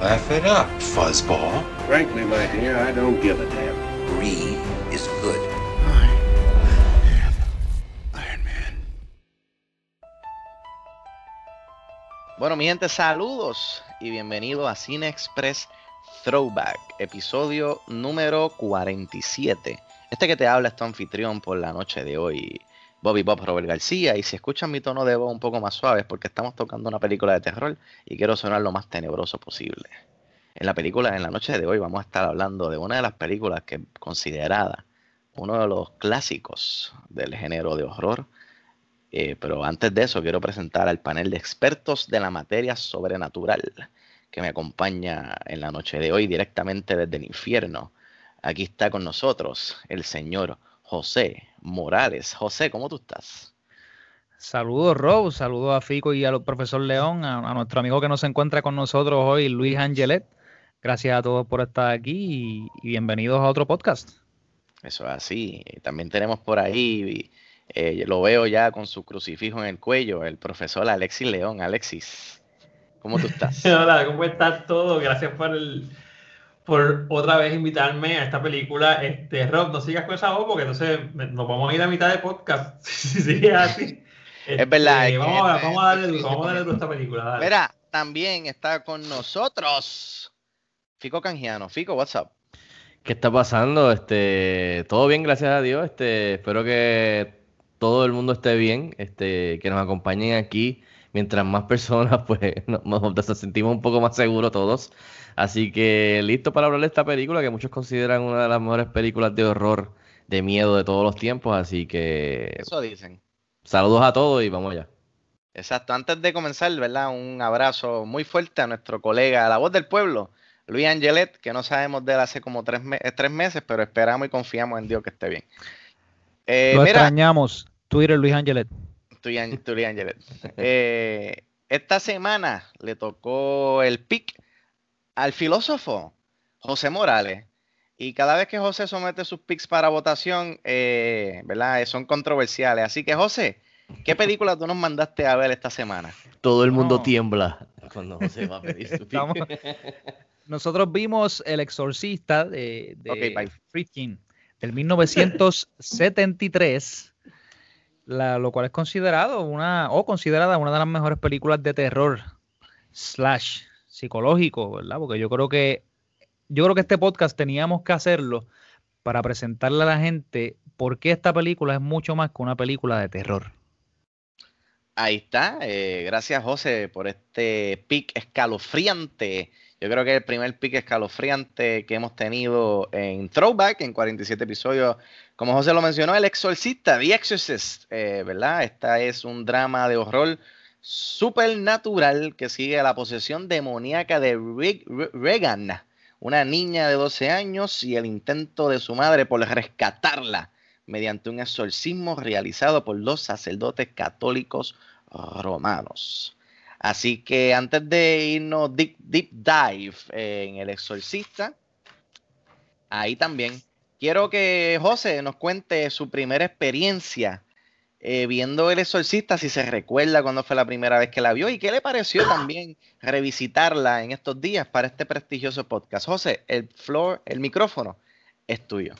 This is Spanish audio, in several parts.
Laugh it up, fuzzball. Frankly, my dear, I don't give a damn. Brie is good. Iron Man. Bueno, mi gente, saludos y bienvenidos a Cine Express Throwback, episodio número 47. Este que te habla es tu anfitrión por la noche de hoy, Bobby Bob Robert García. Y si escuchan mi tono de voz un poco más suave es porque estamos tocando una película de terror y quiero sonar lo más tenebroso posible. En la película, en la noche de hoy, vamos a estar hablando de una de las películas que considerada uno de los clásicos del género de horror. Eh, pero antes de eso, quiero presentar al panel de expertos de la materia sobrenatural que me acompaña en la noche de hoy directamente desde el infierno. Aquí está con nosotros el señor José Morales. José, ¿cómo tú estás? Saludos, Rob. Saludos a Fico y al profesor León, a, a nuestro amigo que nos encuentra con nosotros hoy, Luis Angelet. Gracias a todos por estar aquí y, y bienvenidos a otro podcast. Eso es así. También tenemos por ahí, eh, lo veo ya con su crucifijo en el cuello, el profesor Alexis León. Alexis, ¿cómo tú estás? Hola, ¿cómo estás todo? Gracias por el, por otra vez invitarme a esta película. Este, Rob, no sigas con esa voz porque entonces nos vamos a ir a mitad de podcast. Si sigue así. Es verdad, Este, es vamos, a, vamos a darle duro, vamos a darle duro a esta película. dale. Mira, también está con nosotros Fico Canjiano. Fico, what's up? ¿Qué está pasando? Este, todo bien, gracias a Dios. Este, espero que todo el mundo esté bien, este, que nos acompañen aquí. Mientras más personas, pues nos, nos sentimos un poco más seguros todos. Así que listo para hablar de esta película que muchos consideran una de las mejores películas de horror, de miedo de todos los tiempos. Así que Eso dicen. saludos a todos y vamos allá. Exacto. Antes de comenzar, ¿verdad? Un abrazo muy fuerte a nuestro colega, la voz del pueblo, Luis Angelet, que no sabemos de él hace como tres, me- eh, tres meses, pero esperamos y confiamos en Dios que esté bien. Eh, Lo mira, extrañamos. Twitter, Luis Angelet. Angelet. Eh, esta semana le tocó el pick al filósofo José Morales. Y cada vez que José somete sus picks para votación, eh, ¿verdad? Eh, Son controversiales. Así que, José, ¿qué película tú nos mandaste a ver esta semana? Todo el mundo No. tiembla cuando se va a pedir su pick. Estamos- Nosotros vimos El Exorcista de, de Ok, bye. Friedkin del 1973, la- lo cual es considerado una, o considerada una de las mejores películas de terror slash psicológico, ¿verdad? Porque yo creo que yo creo que este podcast teníamos que hacerlo para presentarle a la gente por qué esta película es mucho más que una película de terror. Ahí está. eh, gracias, José, por este pick escalofriante. Yo creo que el primer pick escalofriante que hemos tenido en Throwback, en 47 episodios. Como José lo mencionó, El Exorcista, The Exorcist, eh, ¿verdad? Esta es un drama de horror supernatural que sigue la posesión demoníaca de Reg- Re- Regan, una niña de 12 años, y el intento de su madre por rescatarla mediante un exorcismo realizado por dos sacerdotes católicos romanos. Así que antes de irnos deep, deep dive en El Exorcista, ahí también quiero que José nos cuente su primera experiencia eh, viendo El Exorcista, si se recuerda cuándo fue la primera vez que la vio y qué le pareció también revisitarla en estos días para este prestigioso podcast. José, el floor, el micrófono es tuyo.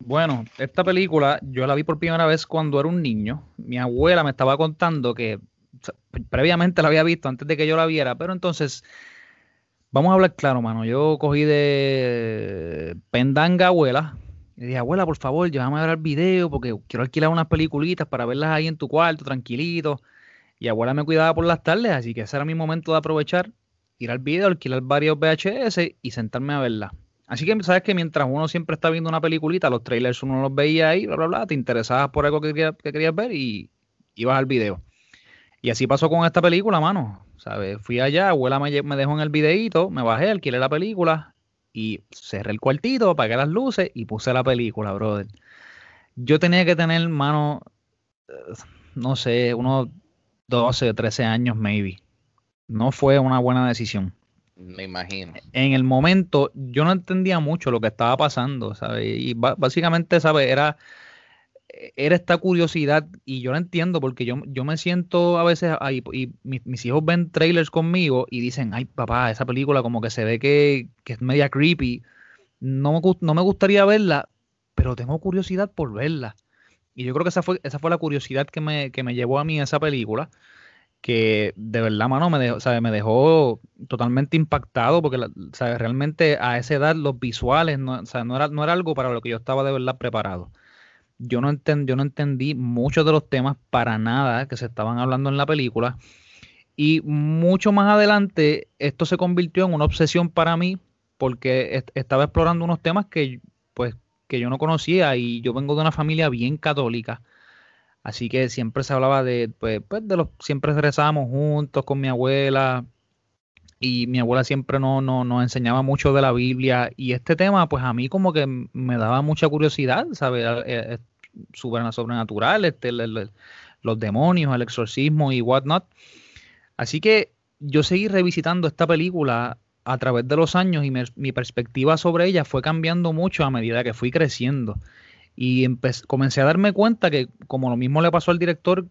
Bueno, esta película yo la vi por primera vez cuando era un niño. Mi abuela me estaba contando que previamente la había visto antes de que yo la viera, pero entonces, vamos a hablar claro, mano. Yo cogí de pendanga abuela y dije, abuela, por favor, llévame a ver el video porque quiero alquilar unas peliculitas para verlas ahí en tu cuarto, tranquilito. Y abuela me cuidaba por las tardes, así que ese era mi momento de aprovechar, ir al video, alquilar varios VHS y sentarme a verla. Así que sabes que mientras uno siempre está viendo una peliculita, los trailers uno los veía ahí, bla, bla, bla, te interesabas por algo que, quería- que querías ver y ibas al video. Y así pasó con esta película, mano. ¿Sabes? Fui allá, abuela me, me dejó en el videíto, me bajé, alquilé la película y cerré el cuartito, apagué las luces y puse la película, brother. Yo tenía que tener, mano, eh, no sé, unos 12, 13 años, maybe. No fue una buena decisión. Me imagino. En el momento, yo no entendía mucho lo que estaba pasando, ¿sabes? Y básicamente, ¿sabes? Era, era esta curiosidad y yo la entiendo porque yo, yo me siento a veces ahí y mis, mis hijos ven trailers conmigo y dicen, ay papá, esa película como que se ve que, que es media creepy. No no me gustaría verla, pero tengo curiosidad por verla. Y yo creo que esa fue, esa fue la curiosidad que me, que me llevó a mí esa película, que de verdad, mano, me dejó, ¿sabe? me dejó totalmente impactado porque ¿sabe? realmente a esa edad los visuales no, sea, no, era, no era algo para lo que yo estaba de verdad preparado yo no, enten- yo no entendí muchos de los temas para nada que se estaban hablando en la película. Y mucho más adelante, esto se convirtió en una obsesión para mí, porque est- estaba explorando unos temas que, pues, que yo no conocía y yo vengo de una familia bien católica. Así que siempre se hablaba de, pues, pues, de los, siempre rezábamos juntos con mi abuela, y mi abuela siempre no, no, nos enseñaba mucho de la Biblia y este tema pues a mí como que me daba mucha curiosidad, ¿sabes? Sobren- sobrenatural, este, los demonios, el exorcismo y whatnot. Así que yo seguí revisitando esta película a través de los años y mi perspectiva sobre ella fue cambiando mucho a medida que fui creciendo. Y comencé a darme cuenta que, como lo mismo le pasó al director,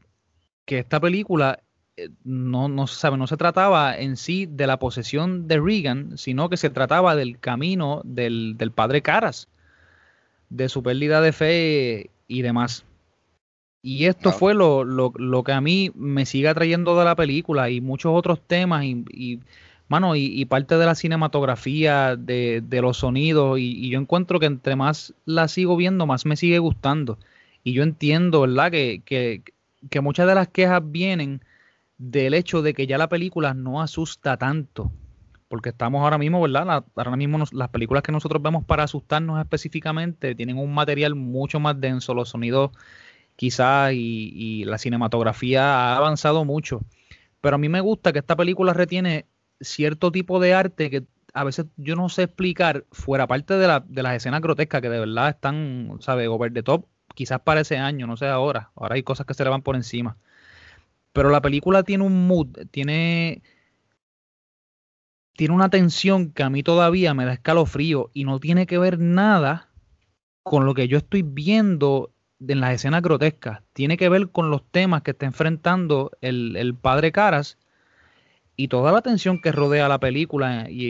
que esta película eh, no, no, sabe, no se trataba en sí de la posesión de Reagan, sino que se trataba del camino del, del padre Caras, de su pérdida de fe y demás. Y esto fue lo, lo, lo que a mí me sigue atrayendo de la película y muchos otros temas y, y, mano, y, y parte de la cinematografía, de, de los sonidos y, y yo encuentro que entre más la sigo viendo, más me sigue gustando. Y yo entiendo, ¿verdad? Que, que, que muchas de las quejas vienen del hecho de que ya la película no asusta tanto. Porque estamos ahora mismo, ¿verdad? Ahora mismo las películas que nosotros vemos para asustarnos específicamente tienen un material mucho más denso, los sonidos quizás y, la cinematografía ha avanzado mucho. Pero a mí me gusta que esta película retiene cierto tipo de arte que a veces yo no sé explicar, fuera parte de, de las escenas grotescas que de verdad están, ¿sabes? Over the top, quizás para ese año, no sé ahora. Ahora hay cosas que se le van por encima. Pero la película tiene un mood, tiene, tiene una tensión que a mí todavía me da escalofrío y no tiene que ver nada con lo que yo estoy viendo en las escenas grotescas. Tiene que ver con los temas que está enfrentando el, el padre Caras y toda la tensión que rodea la película y,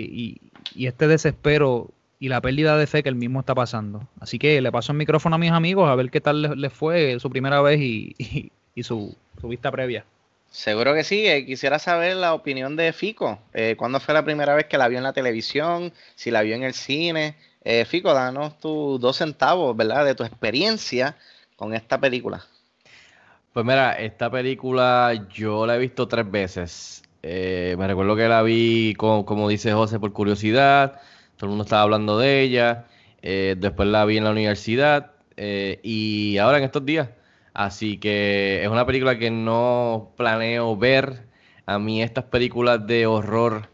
y- este desespero y la pérdida de fe que él mismo está pasando. Así que le paso el micrófono a mis amigos a ver qué tal les, fue su primera vez y, y- y su, su vista previa. Seguro que sí. eh, quisiera saber la opinión de Fico. Eh, ¿Cuándo fue la primera vez que la vio en la televisión? Si la vio en el cine. Eh, Fico, danos tus dos centavos, ¿verdad? De tu experiencia con esta película. Pues mira, esta película yo la he visto tres veces. Eh, me recuerdo que la vi, como, como dice José, por curiosidad. Todo el mundo estaba hablando de ella. Después la vi en la universidad. y ahora en estos días. Así que es una película que no planeo ver. A mí estas películas de horror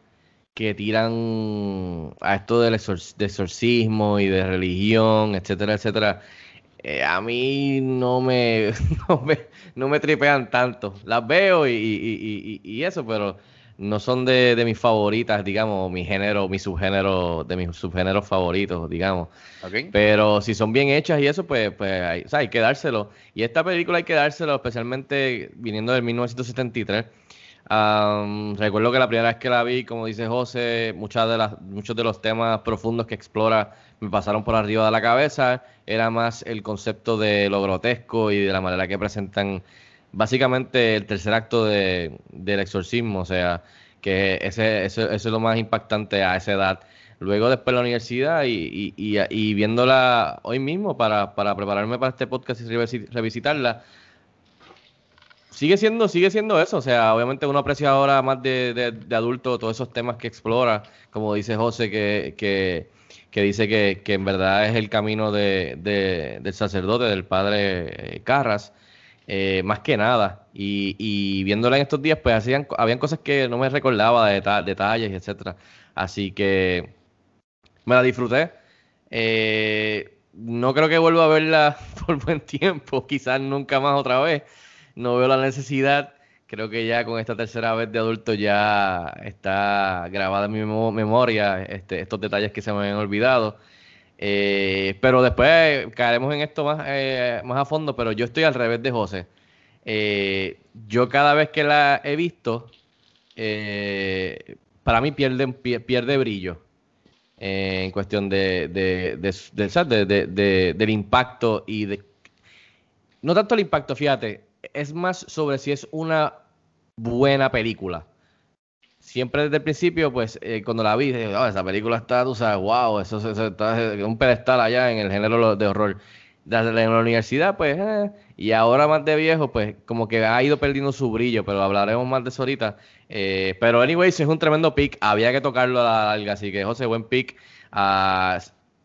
que tiran a esto del exor- de exorcismo y de religión, etcétera, etcétera, eh, a mí no me, no me, no me tripean tanto. Las veo y- y- y- y eso, pero no son de, de mis favoritas, digamos, mi género, mi subgénero, de mis subgéneros favoritos, digamos. Pero si son bien hechas y eso, pues, pues hay, o sea, hay que dárselo. Y esta película hay que dárselo, especialmente viniendo del 1973. Am, recuerdo que la primera vez que la vi, como dice José, muchas de las, muchos de los temas profundos que explora me pasaron por arriba de la cabeza. Era más el concepto de lo grotesco y de la manera que presentan básicamente el tercer acto de, del exorcismo. O sea, que ese, ese- eso es lo más impactante a esa edad. Luego después la universidad y, y, viéndola hoy mismo para, para prepararme para este podcast y revisi- revisitarla, sigue siendo, sigue siendo eso. O sea, obviamente uno aprecia ahora más de, de- adulto todos esos temas que explora, como dice José, que, que, que dice que, que en verdad es el camino de, de- del sacerdote, del padre eh, Carras. Eh, más que nada. Y, viéndola en estos días, pues hacían, habían cosas que no me recordaba, de deta- detalles, etcétera. Así que me la disfruté. Eh, no creo que vuelva a verla por buen tiempo, quizás nunca más otra vez. No veo la necesidad. Creo que ya con esta tercera vez de adulto ya está grabada en mi memo- memoria este, estos detalles que se me habían olvidado. Eh, pero después caeremos en esto más, eh, más a fondo, pero yo estoy al revés de José. Eh, yo cada vez que la he visto, eh, para mí pierde, pie- pierde brillo eh, en cuestión de- de- del impacto y de... No tanto el impacto, fíjate, es más sobre si es una buena película. Siempre desde el principio, pues eh, cuando la vi, dije, "Oh, esa película está, tú sabes, wow, eso, eso- está un pedestal allá en el género de horror. Desde la universidad, pues, eh, y ahora más de viejo, pues como que ha ido perdiendo su brillo, pero hablaremos más de eso ahorita. Eh, pero, anyways, es un tremendo pick, había que tocarlo a la larga, así que, José, buen pick. Ah,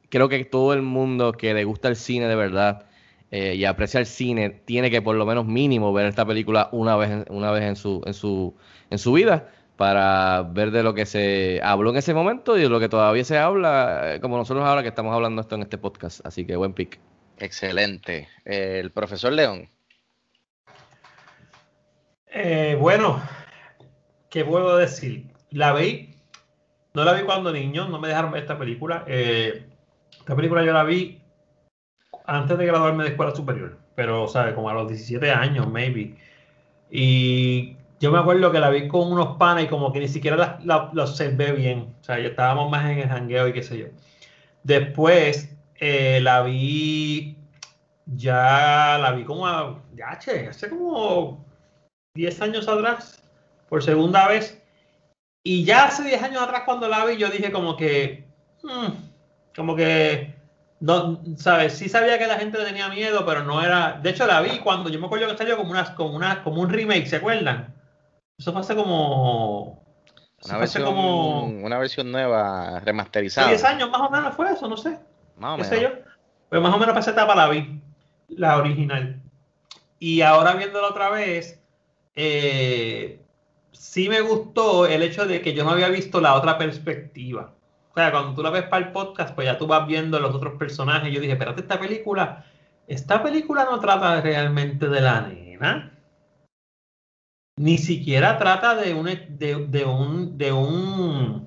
creo que todo el mundo que le gusta el cine de verdad eh, y aprecia el cine tiene que por lo menos mínimo ver esta película una vez, una vez en su, en su, en su vida para ver de lo que se habló en ese momento y de lo que todavía se habla, eh, como nosotros ahora que estamos hablando esto en este podcast. Así que buen pick. Excelente. Eh, el profesor León. Eh, bueno, ¿qué puedo decir? La vi, no la vi cuando niño, no me dejaron ver esta película. Eh, esta película yo la vi antes de graduarme de escuela superior, pero, ¿sabes? Como a los 17 años, maybe. Y yo me acuerdo que la vi con unos panas y como que ni siquiera la, la, la observé bien. O sea, ya estábamos más en el jangueo y qué sé yo. Después eh, la vi, ya la vi como, a- ya, che, hace como 10 años atrás, por segunda vez. Y ya hace 10 años atrás cuando la vi, yo dije como que, hmm, como que, no, ¿sabes? Sí sabía que la gente tenía miedo, pero no era... De hecho, la vi cuando, yo me acuerdo que salió como, una, como, una, como un remake, ¿se acuerdan? Eso fue hace como... eso Una versión, como... una versión nueva, remasterizada. 10 años más o menos fue eso, no sé. Más o menos. sé yo. Pues más o menos para esa etapa la vi, la original. Y ahora viéndola otra vez, eh, sí me gustó el hecho de que yo no había visto la otra perspectiva. O sea, cuando tú la ves para el podcast, pues ya tú vas viendo los otros personajes. Yo dije, espérate, esta película, esta película no trata realmente de la nena. Ni siquiera trata de un, de, de un, de un,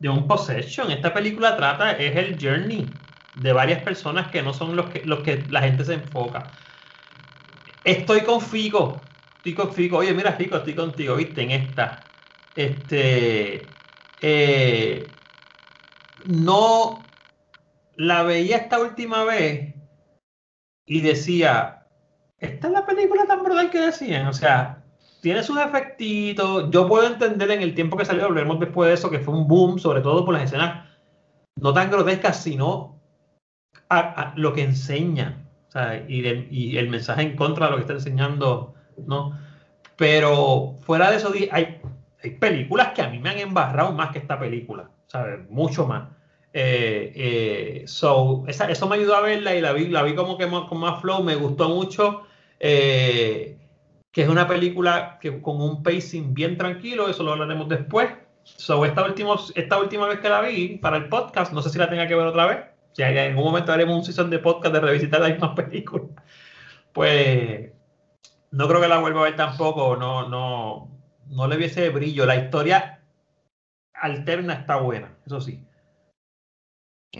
de un possession. Esta película trata, es el journey de varias personas que no son los que, los que la gente se enfoca. Estoy con Fico. Estoy con Fico. Oye, mira, Fico, estoy contigo, viste, en esta. Este. eh, no la veía esta última vez y decía, esta es la película tan brutal que decían. O sea, tiene sus efectitos. Yo puedo entender en el tiempo que salió, hablaremos después de eso, que fue un boom, sobre todo por las escenas no tan grotescas, sino a, lo que enseña. Y, el, mensaje en contra de lo que está enseñando, ¿no? Pero fuera de eso, hay, hay películas que a mí me han embarrado más que esta película, ¿sabes? Mucho más. Eh, eh, so, eso me ayudó a verla y la vi, la vi como que más- con más flow, me gustó mucho. eh, que es una película que con un pacing bien tranquilo, eso lo hablaremos después. So, esta, último, esta última vez que la vi para el podcast, no sé si la tenga que ver otra vez. Si en algún momento haremos un season de podcast de revisitar las mismas películas. Pues no creo que la vuelva a ver tampoco. No, no, no le viese brillo. La historia alterna está buena, eso sí.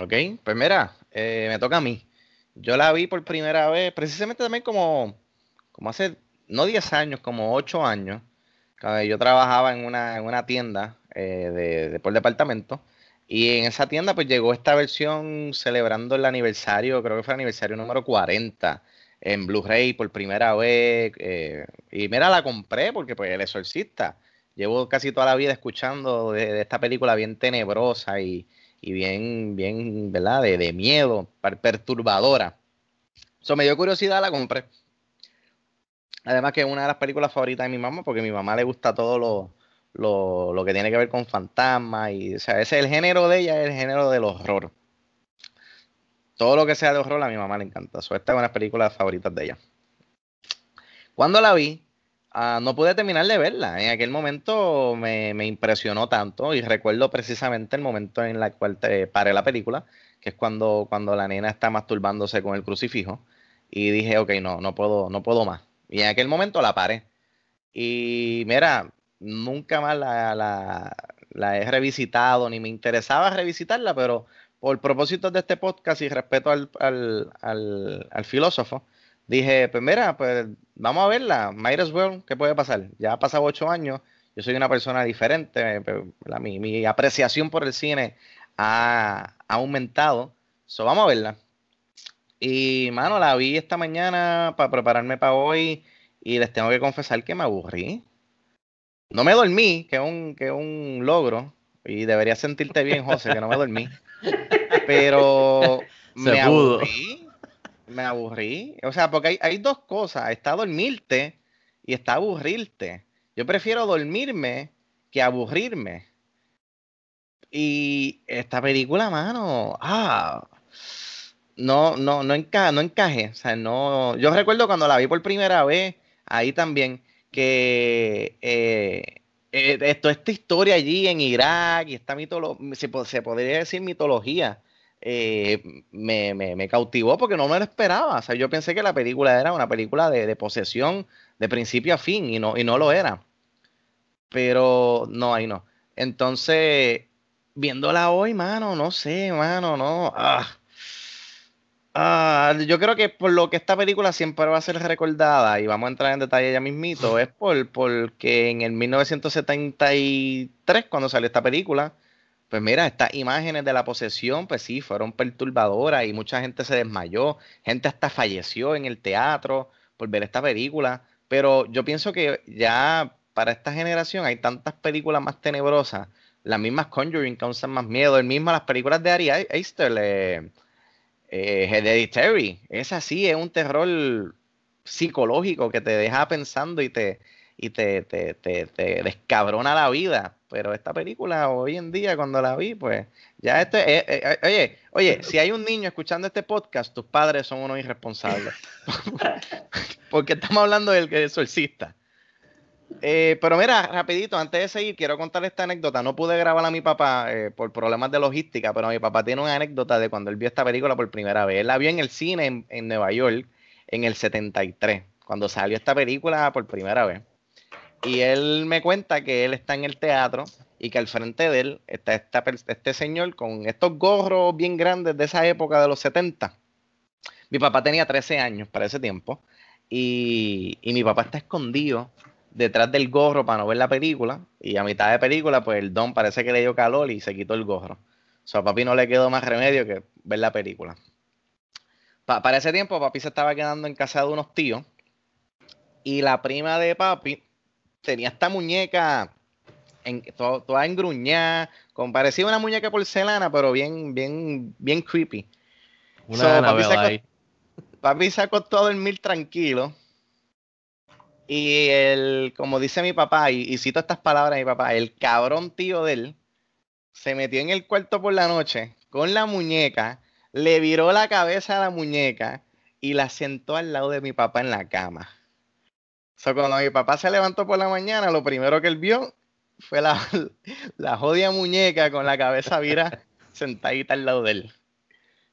Ok, pues mira, eh, me toca a mí. Yo la vi por primera vez, precisamente también como, como hace, no 10 años, como 8 años. Yo trabajaba en una, en una tienda eh, de, por departamento. Y en esa tienda pues llegó esta versión celebrando el aniversario, creo que fue el aniversario número 40 en Blu-ray por primera vez. eh, y mira, la compré porque pues El Exorcista. Llevo casi toda la vida escuchando de, esta película bien tenebrosa y, y bien, bien, ¿verdad? De, de miedo, per- perturbadora. Eso me dio curiosidad, la compré. Además que es una de las películas favoritas de mi mamá, porque a mi mamá le gusta todo lo, lo, lo que tiene que ver con fantasmas. Y, o sea, ese es el género de ella, es el género del horror. Todo lo que sea de horror a mi mamá le encanta. So, es una de las películas favoritas de ella. Cuando la vi, ah, no pude terminar de verla. En aquel momento me, me impresionó tanto y recuerdo precisamente el momento en el cual te paré la película, que es cuando, cuando la nena está masturbándose con el crucifijo. Y dije, ok, no, no puedo, no puedo más. Y en aquel momento la paré. Y mira, nunca más la, la- he revisitado, ni me interesaba revisitarla, pero por propósito de este podcast y respeto al, al- al- filósofo, dije, pues mira, pues vamos a verla, might as well, ¿qué puede pasar? Ya ha pasado ocho años, yo soy una persona diferente, mi, mi apreciación por el cine ha, ha aumentado, so vamos a verla. Y, mano, la vi esta mañana para prepararme para hoy y les tengo que confesar que me aburrí. No me dormí, que es un, que un logro, y deberías sentirte bien, José, que no me dormí. Pero me aburrí, me aburrí. O sea, porque hay, hay dos cosas, está dormirte y está aburrirte. Yo prefiero dormirme que aburrirme. Y esta película, mano, ah, no, no, no, enca no encaje. O sea, no. Yo recuerdo cuando la vi por primera vez, ahí también, que eh, eh, esto, esta historia allí en Irak y esta mitología, se, po- se podría decir mitología, eh, me, me- cautivó porque no me lo esperaba. O sea, yo pensé que la película era una película de, de posesión de principio a fin y no, y no lo era. Pero no, ahí no. Entonces, viéndola hoy, mano, no sé, mano, no. Ah. Ah, yo creo que por lo que esta película siempre va a ser recordada, y vamos a entrar en detalle ya mismito, es por porque en el 1973, cuando salió esta película, pues mira, estas imágenes de la posesión, pues sí, fueron perturbadoras y mucha gente se desmayó, gente hasta falleció en el teatro por ver esta película, pero yo pienso que ya para esta generación hay tantas películas más tenebrosas, las mismas Conjuring causan más miedo, el mismo las películas de Ari Aster, eh, eh, Hereditary, es así, es un terror psicológico que te deja pensando y te, y te, te, te, te descabrona la vida. Pero esta película hoy en día, cuando la vi, pues ya esto, eh, eh, eh, oye, oye, si hay un niño escuchando este podcast, tus padres son unos irresponsables. Porque estamos hablando del que es exorcista. Eh, pero mira, rapidito, antes de seguir, quiero contar esta anécdota. No pude grabar a mi papá eh, por problemas de logística, pero mi papá tiene una anécdota de cuando él vio esta película por primera vez. Él la vio en el cine en, en Nueva York en el 73, cuando salió esta película por primera vez. Y él me cuenta que él está en el teatro y que al frente de él está este señor con estos gorros bien grandes de esa época de los 70. Mi papá tenía 13 años para ese tiempo y, y mi papá está escondido detrás del gorro para no ver la película y a mitad de película pues el don parece que le dio calor y se quitó el gorro. O sea, a papi no le quedó más remedio que ver la película. Pa- para ese tiempo papi se estaba quedando en casa de unos tíos y la prima de papi tenía esta muñeca en, to- toda engruñada, con parecía una muñeca porcelana, pero bien, bien, bien creepy. Una So, papi, se, papi se acostó a dormir tranquilo. Y el, como dice mi papá, y, y cito estas palabras de mi papá, el cabrón tío de él se metió en el cuarto por la noche con la muñeca, le viró la cabeza a la muñeca y la sentó al lado de mi papá en la cama. So, cuando mi papá se levantó por la mañana, lo primero que él vio fue la, la jodida muñeca con la cabeza virada sentadita al lado de él.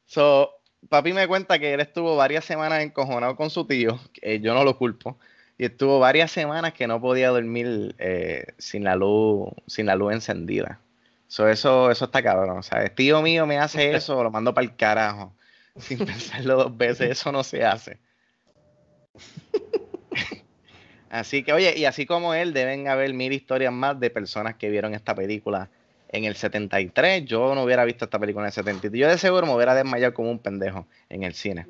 So, papi me cuenta que él estuvo varias semanas encojonado con su tío, que yo no lo culpo, y estuvo varias semanas que no podía dormir eh, sin la luz, sin la luz encendida. So, eso, eso está cabrón. O sea, el tío mío me hace eso, lo mando para el carajo. Sin pensarlo dos veces, eso no se hace. Así que, oye, y así como él, deben haber mil historias más de personas que vieron esta película en el 73. Yo no hubiera visto esta película en el 73. Yo de seguro me hubiera desmayado como un pendejo en el cine.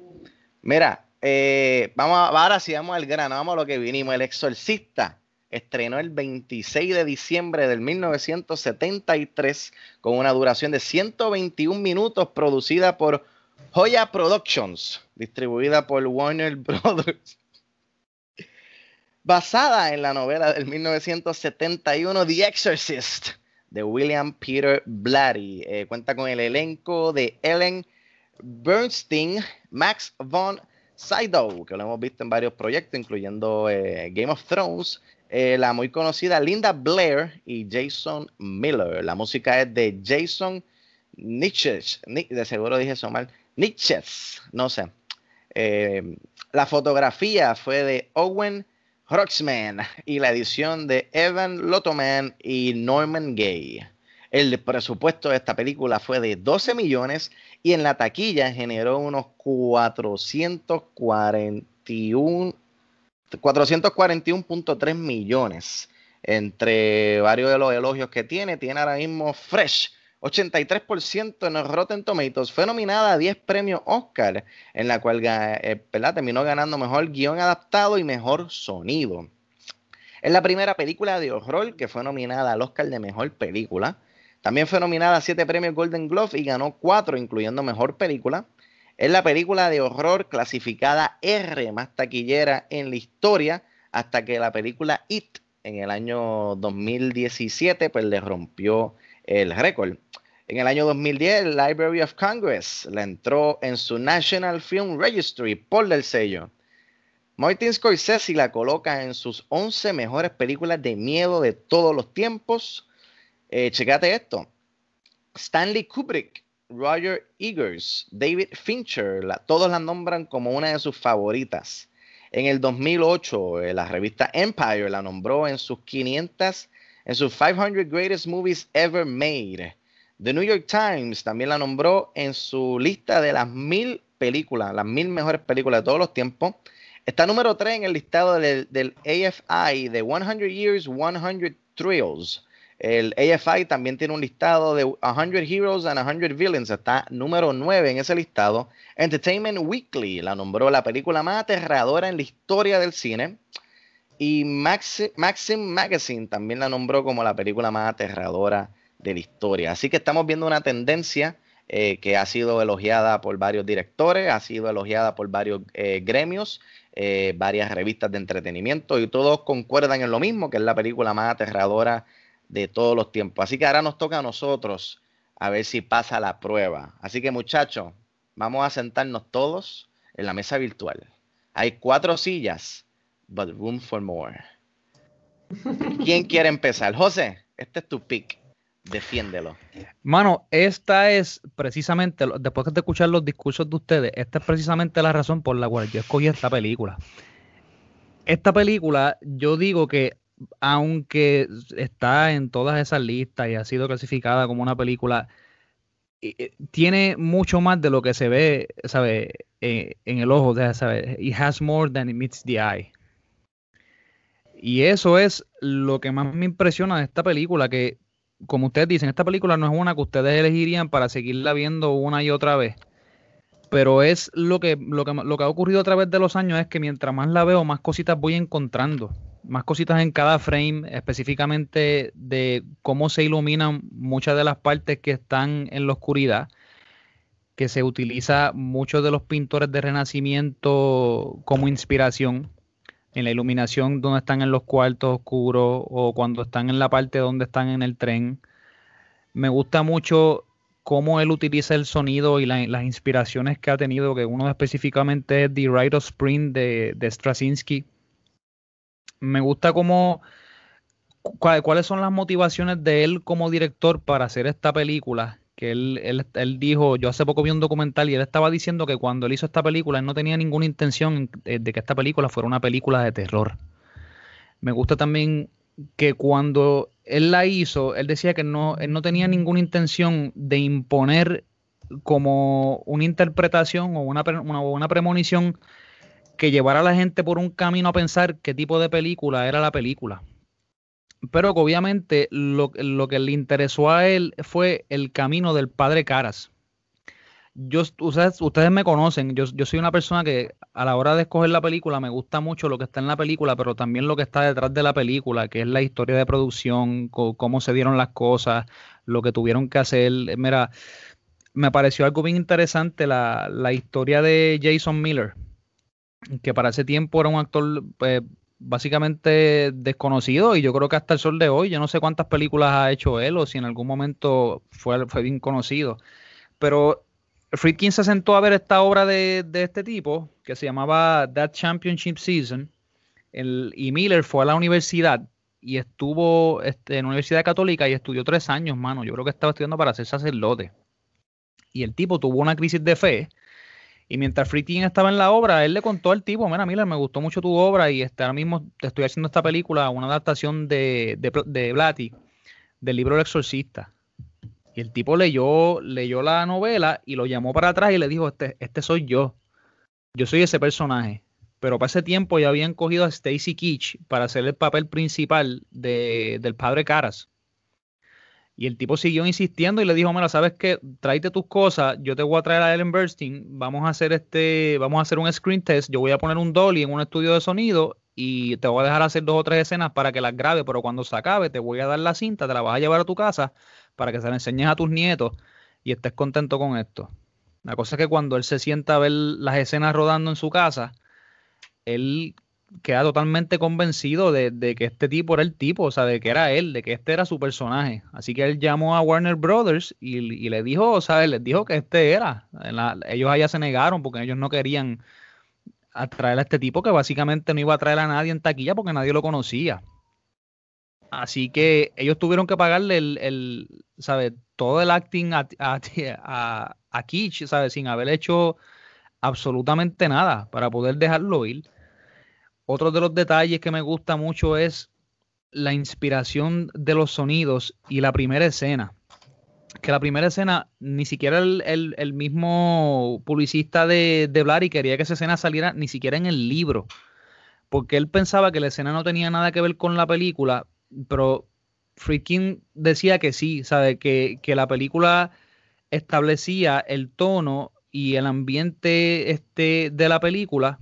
Mira, eh, vamos ahora sí vamos al grano, vamos a lo que vinimos. El Exorcista estrenó el 26 de diciembre del 1973 con una duración de 121 minutos, producida por Joya Productions, distribuida por Warner Brothers. Basada en la novela del 1971 The Exorcist de William Peter Blatty. Eh, cuenta con el elenco de Ellen Bernstein, Max von Saido, que lo hemos visto en varios proyectos, incluyendo eh, Game of Thrones, eh, la muy conocida Linda Blair y Jason Miller. La música es de Jason Nietzsche, Ni- de seguro dije eso mal, Nietzsche, no sé. Eh, la fotografía fue de Owen Roxman y la edición de Evan Lotoman y Norman Gay. El presupuesto de esta película fue de 12 millones y en la taquilla generó unos 441 441.3 millones. Entre varios de los elogios que tiene, tiene ahora mismo Fresh 83% en el Rotten Tomatoes. Fue nominada a 10 premios Oscar, en la cual eh, terminó ganando mejor guion adaptado y mejor sonido. Es la primera película de horror que fue nominada al Oscar de mejor película. También fue nominada a 7 premios Golden Globe y ganó 4, incluyendo mejor película. Es la película de horror clasificada R más taquillera en la historia, hasta que la película It en el año 2017 pues le rompió el récord. En el año 2010, el Library of Congress la entró en su National Film Registry por el sello. Martin Scorsese la coloca en sus 11 mejores películas de miedo de todos los tiempos. Eh, checate esto. Stanley Kubrick, Roger Eggers, David Fincher, todos la nombran como una de sus favoritas. En el 2008, eh, la revista Empire la nombró en sus 500, en sus 500 Greatest Movies Ever Made. The New York Times también la nombró en su lista de las mil películas, las mil mejores películas de todos los tiempos. Está número 3 en el listado del, del AFI de 100 Years, 100 Thrills. El AFI también tiene un listado de 100 Heroes and 100 Villains. Está número 9 en ese listado. Entertainment Weekly la nombró la película más aterradora en la historia del cine. Y Maxi- Maxim Magazine también la nombró como la película más aterradora de la historia. Así que estamos viendo una tendencia eh, que ha sido elogiada por varios directores, ha sido elogiada por varios eh, gremios, eh, varias revistas de entretenimiento y todos concuerdan en lo mismo, que es la película más aterradora de todos los tiempos. Así que ahora nos toca a nosotros a ver si pasa la prueba. Así que muchachos, vamos a sentarnos todos en la mesa virtual. Hay cuatro sillas, but room for more. ¿Quién quiere empezar? José, este es tu pick. Defiéndelo. Mano, esta es precisamente, después de escuchar los discursos de ustedes, esta es precisamente la razón por la cual yo escogí esta película. Esta película, yo digo que aunque está en todas esas listas y ha sido clasificada como una película, eh, eh, tiene mucho más de lo que se ve, ¿sabe? Eh, en el ojo, o sea, ¿sabe? It has more than it meets the eye. Y eso es lo que más me impresiona de esta película, que como ustedes dicen, esta película no es una que ustedes elegirían para seguirla viendo una y otra vez. Pero es lo que, lo que, lo que ha ocurrido a través de los años es que mientras más la veo, más cositas voy encontrando. Más cositas en cada frame, específicamente de cómo se iluminan muchas de las partes que están en la oscuridad, que se utiliza muchos de los pintores de renacimiento como inspiración en la iluminación donde están en los cuartos oscuros o cuando están en la parte donde están en el tren. Me gusta mucho cómo él utiliza el sonido y la- las inspiraciones que ha tenido, que uno específicamente es The Rite of Spring de, de Straczynski. Me gusta cómo cuáles son las motivaciones de él como director para hacer esta película. Que él, él, él dijo, yo hace poco vi un documental y él estaba diciendo que cuando él hizo esta película, él no tenía ninguna intención eh, de que esta película fuera una película de terror. Me gusta también que cuando él la hizo, él decía que no, él no tenía ninguna intención de imponer como una interpretación o una, una premonición que llevara a la gente por un camino a pensar qué tipo de película era la película. Pero obviamente lo, lo que le interesó a él fue el camino del padre Caras. Yo, ustedes, ustedes me conocen, yo, yo soy una persona que a la hora de escoger la película me gusta mucho lo que está en la película, pero también lo que está detrás de la película, que es la historia de producción, cómo se dieron las cosas, lo que tuvieron que hacer. Mira, me pareció algo bien interesante la, la historia de Jason Miller, que para ese tiempo era un actor pues, básicamente desconocido y yo creo que hasta el sol de hoy, yo no sé cuántas películas ha hecho él o si en algún momento fue, fue bien conocido, pero Friedkin se sentó a ver esta obra de, de este tipo que se llamaba That Championship Season el, y Miller fue a la universidad y estuvo este, en la Universidad Católica y estudió tres años, mano. Yo creo que estaba estudiando para ser sacerdote. Y el tipo tuvo una crisis de fe. Y mientras Friedkin estaba en la obra, él le contó al tipo, mira, Miller, me gustó mucho tu obra y este, ahora mismo te estoy haciendo esta película, una adaptación de, de, de Blatty, del libro El Exorcista. Y el tipo leyó, leyó la novela y lo llamó para atrás y le dijo, este, este soy yo. Yo soy ese personaje pero para ese tiempo ya habían cogido a Stacy Keach para hacer el papel principal de, del padre Caras. Y el tipo siguió insistiendo y le dijo, mira, sabes qué, tráete tus cosas, yo te voy a traer a Ellen Bernstein, vamos a hacer este, vamos a hacer un screen test, yo voy a poner un dolly en un estudio de sonido y te voy a dejar hacer dos o tres escenas para que las grabe, pero cuando se acabe te voy a dar la cinta, te la vas a llevar a tu casa para que se la enseñes a tus nietos y estés contento con esto. La cosa es que cuando él se sienta a ver las escenas rodando en su casa, él queda totalmente convencido de, que este tipo era el tipo, o sea, de que era él, de que este era su personaje. Así que él llamó a Warner Brothers y, le dijo, o sea, les dijo que este era. Ellos allá se negaron porque ellos no querían atraer a este tipo que básicamente no iba a traer a nadie en taquilla porque nadie lo conocía. Así que ellos tuvieron que pagarle el, el ¿sabes? Todo el acting a, a, a, a Kitsch, ¿sabes? Sin haber hecho absolutamente nada para poder dejarlo ir. Otro de los detalles que me gusta mucho es la inspiración de los sonidos y la primera escena. Que la primera escena, ni siquiera el, el, mismo publicista de, de Blary quería que esa escena saliera ni siquiera en el libro. Porque él pensaba que la escena no tenía nada que ver con la película, pero Friedkin decía que sí, sabe que, que la película establecía el tono y el ambiente este de la película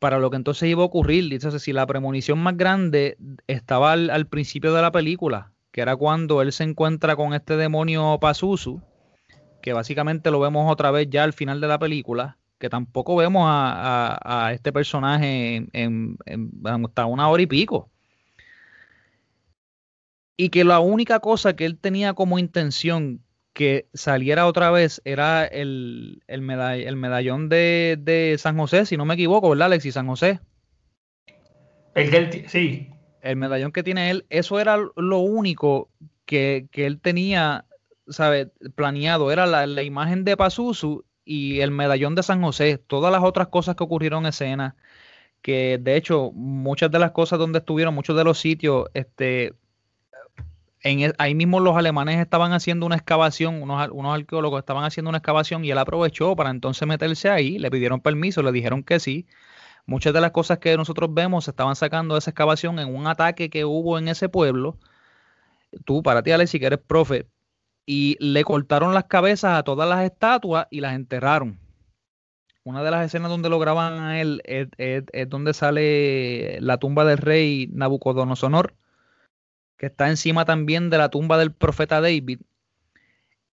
para lo que entonces iba a ocurrir. Entonces, si la premonición más grande estaba al, principio de la película, que era cuando él se encuentra con este demonio Pazuzu, que básicamente lo vemos otra vez ya al final de la película, que tampoco vemos a, este personaje en, en, hasta una hora y pico. Y que la única cosa que él tenía como intención que saliera otra vez era el, el, medall el medallón de, de, San José, si no me equivoco, ¿verdad, Alexis? San José. El que él, sí. El medallón que tiene él, eso era lo único que, que él tenía, ¿sabe? Planeado, era la, la, imagen de Pazuzu y el medallón de San José, todas las otras cosas que ocurrieron en escena, que de hecho muchas de las cosas donde estuvieron, muchos de los sitios, este, en, ahí mismo los alemanes estaban haciendo una excavación, unos, arqueólogos estaban haciendo una excavación y él aprovechó para entonces meterse ahí, le pidieron permiso, le dijeron que sí. Muchas de las cosas que nosotros vemos se estaban sacando de esa excavación en un ataque que hubo en ese pueblo. Tú, para ti, Alex, si eres profe, y le cortaron las cabezas a todas las estatuas y las enterraron. Una de las escenas donde lo graban a él es, es, es donde sale la tumba del rey Nabucodonosor que está encima también de la tumba del profeta David.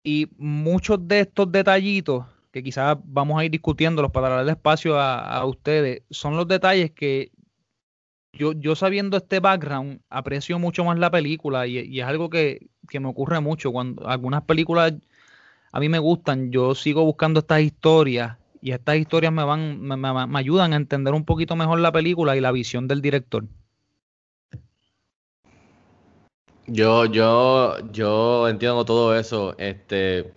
Y muchos de estos detallitos, que quizás vamos a ir discutiéndolos para darle espacio a, a ustedes, son los detalles que yo, yo, sabiendo este background aprecio mucho más la película y, es algo que, que, me ocurre mucho. Cuando algunas películas a mí me gustan, yo sigo buscando estas historias y estas historias me, van, me, me, me ayudan a entender un poquito mejor la película y la visión del director. Yo, yo, yo entiendo todo eso. Este,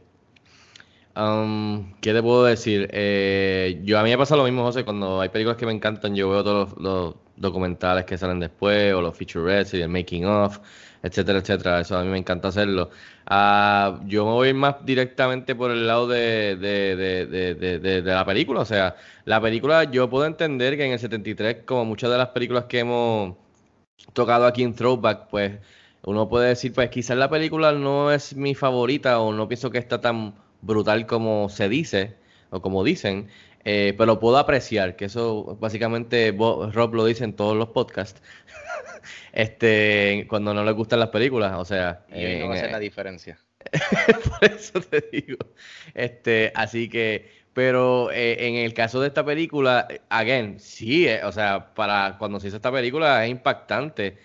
um, ¿qué te puedo decir? Eh, yo a mí me pasa lo mismo, José, cuando hay películas que me encantan, yo veo todos los, documentales que salen después, o los featurettes y el making of, etcétera, etcétera. Eso a mí me encanta hacerlo. Uh, yo me voy más directamente por el lado de, de, de, de, la película. O sea, la película yo puedo entender que en el 73, como muchas de las películas que hemos tocado aquí en Throwback, pues uno puede decir, pues quizás la película no es mi favorita o no pienso que está tan brutal como se dice o como dicen, eh, pero puedo apreciar, que eso básicamente Rob lo dice en todos los podcasts, este, cuando no les gustan las películas, o sea... Y eh, no va a ser la diferencia. por eso te digo. Este, así que, pero eh, en el caso de esta película, again, sí, eh, o sea, para cuando se hizo esta película es impactante.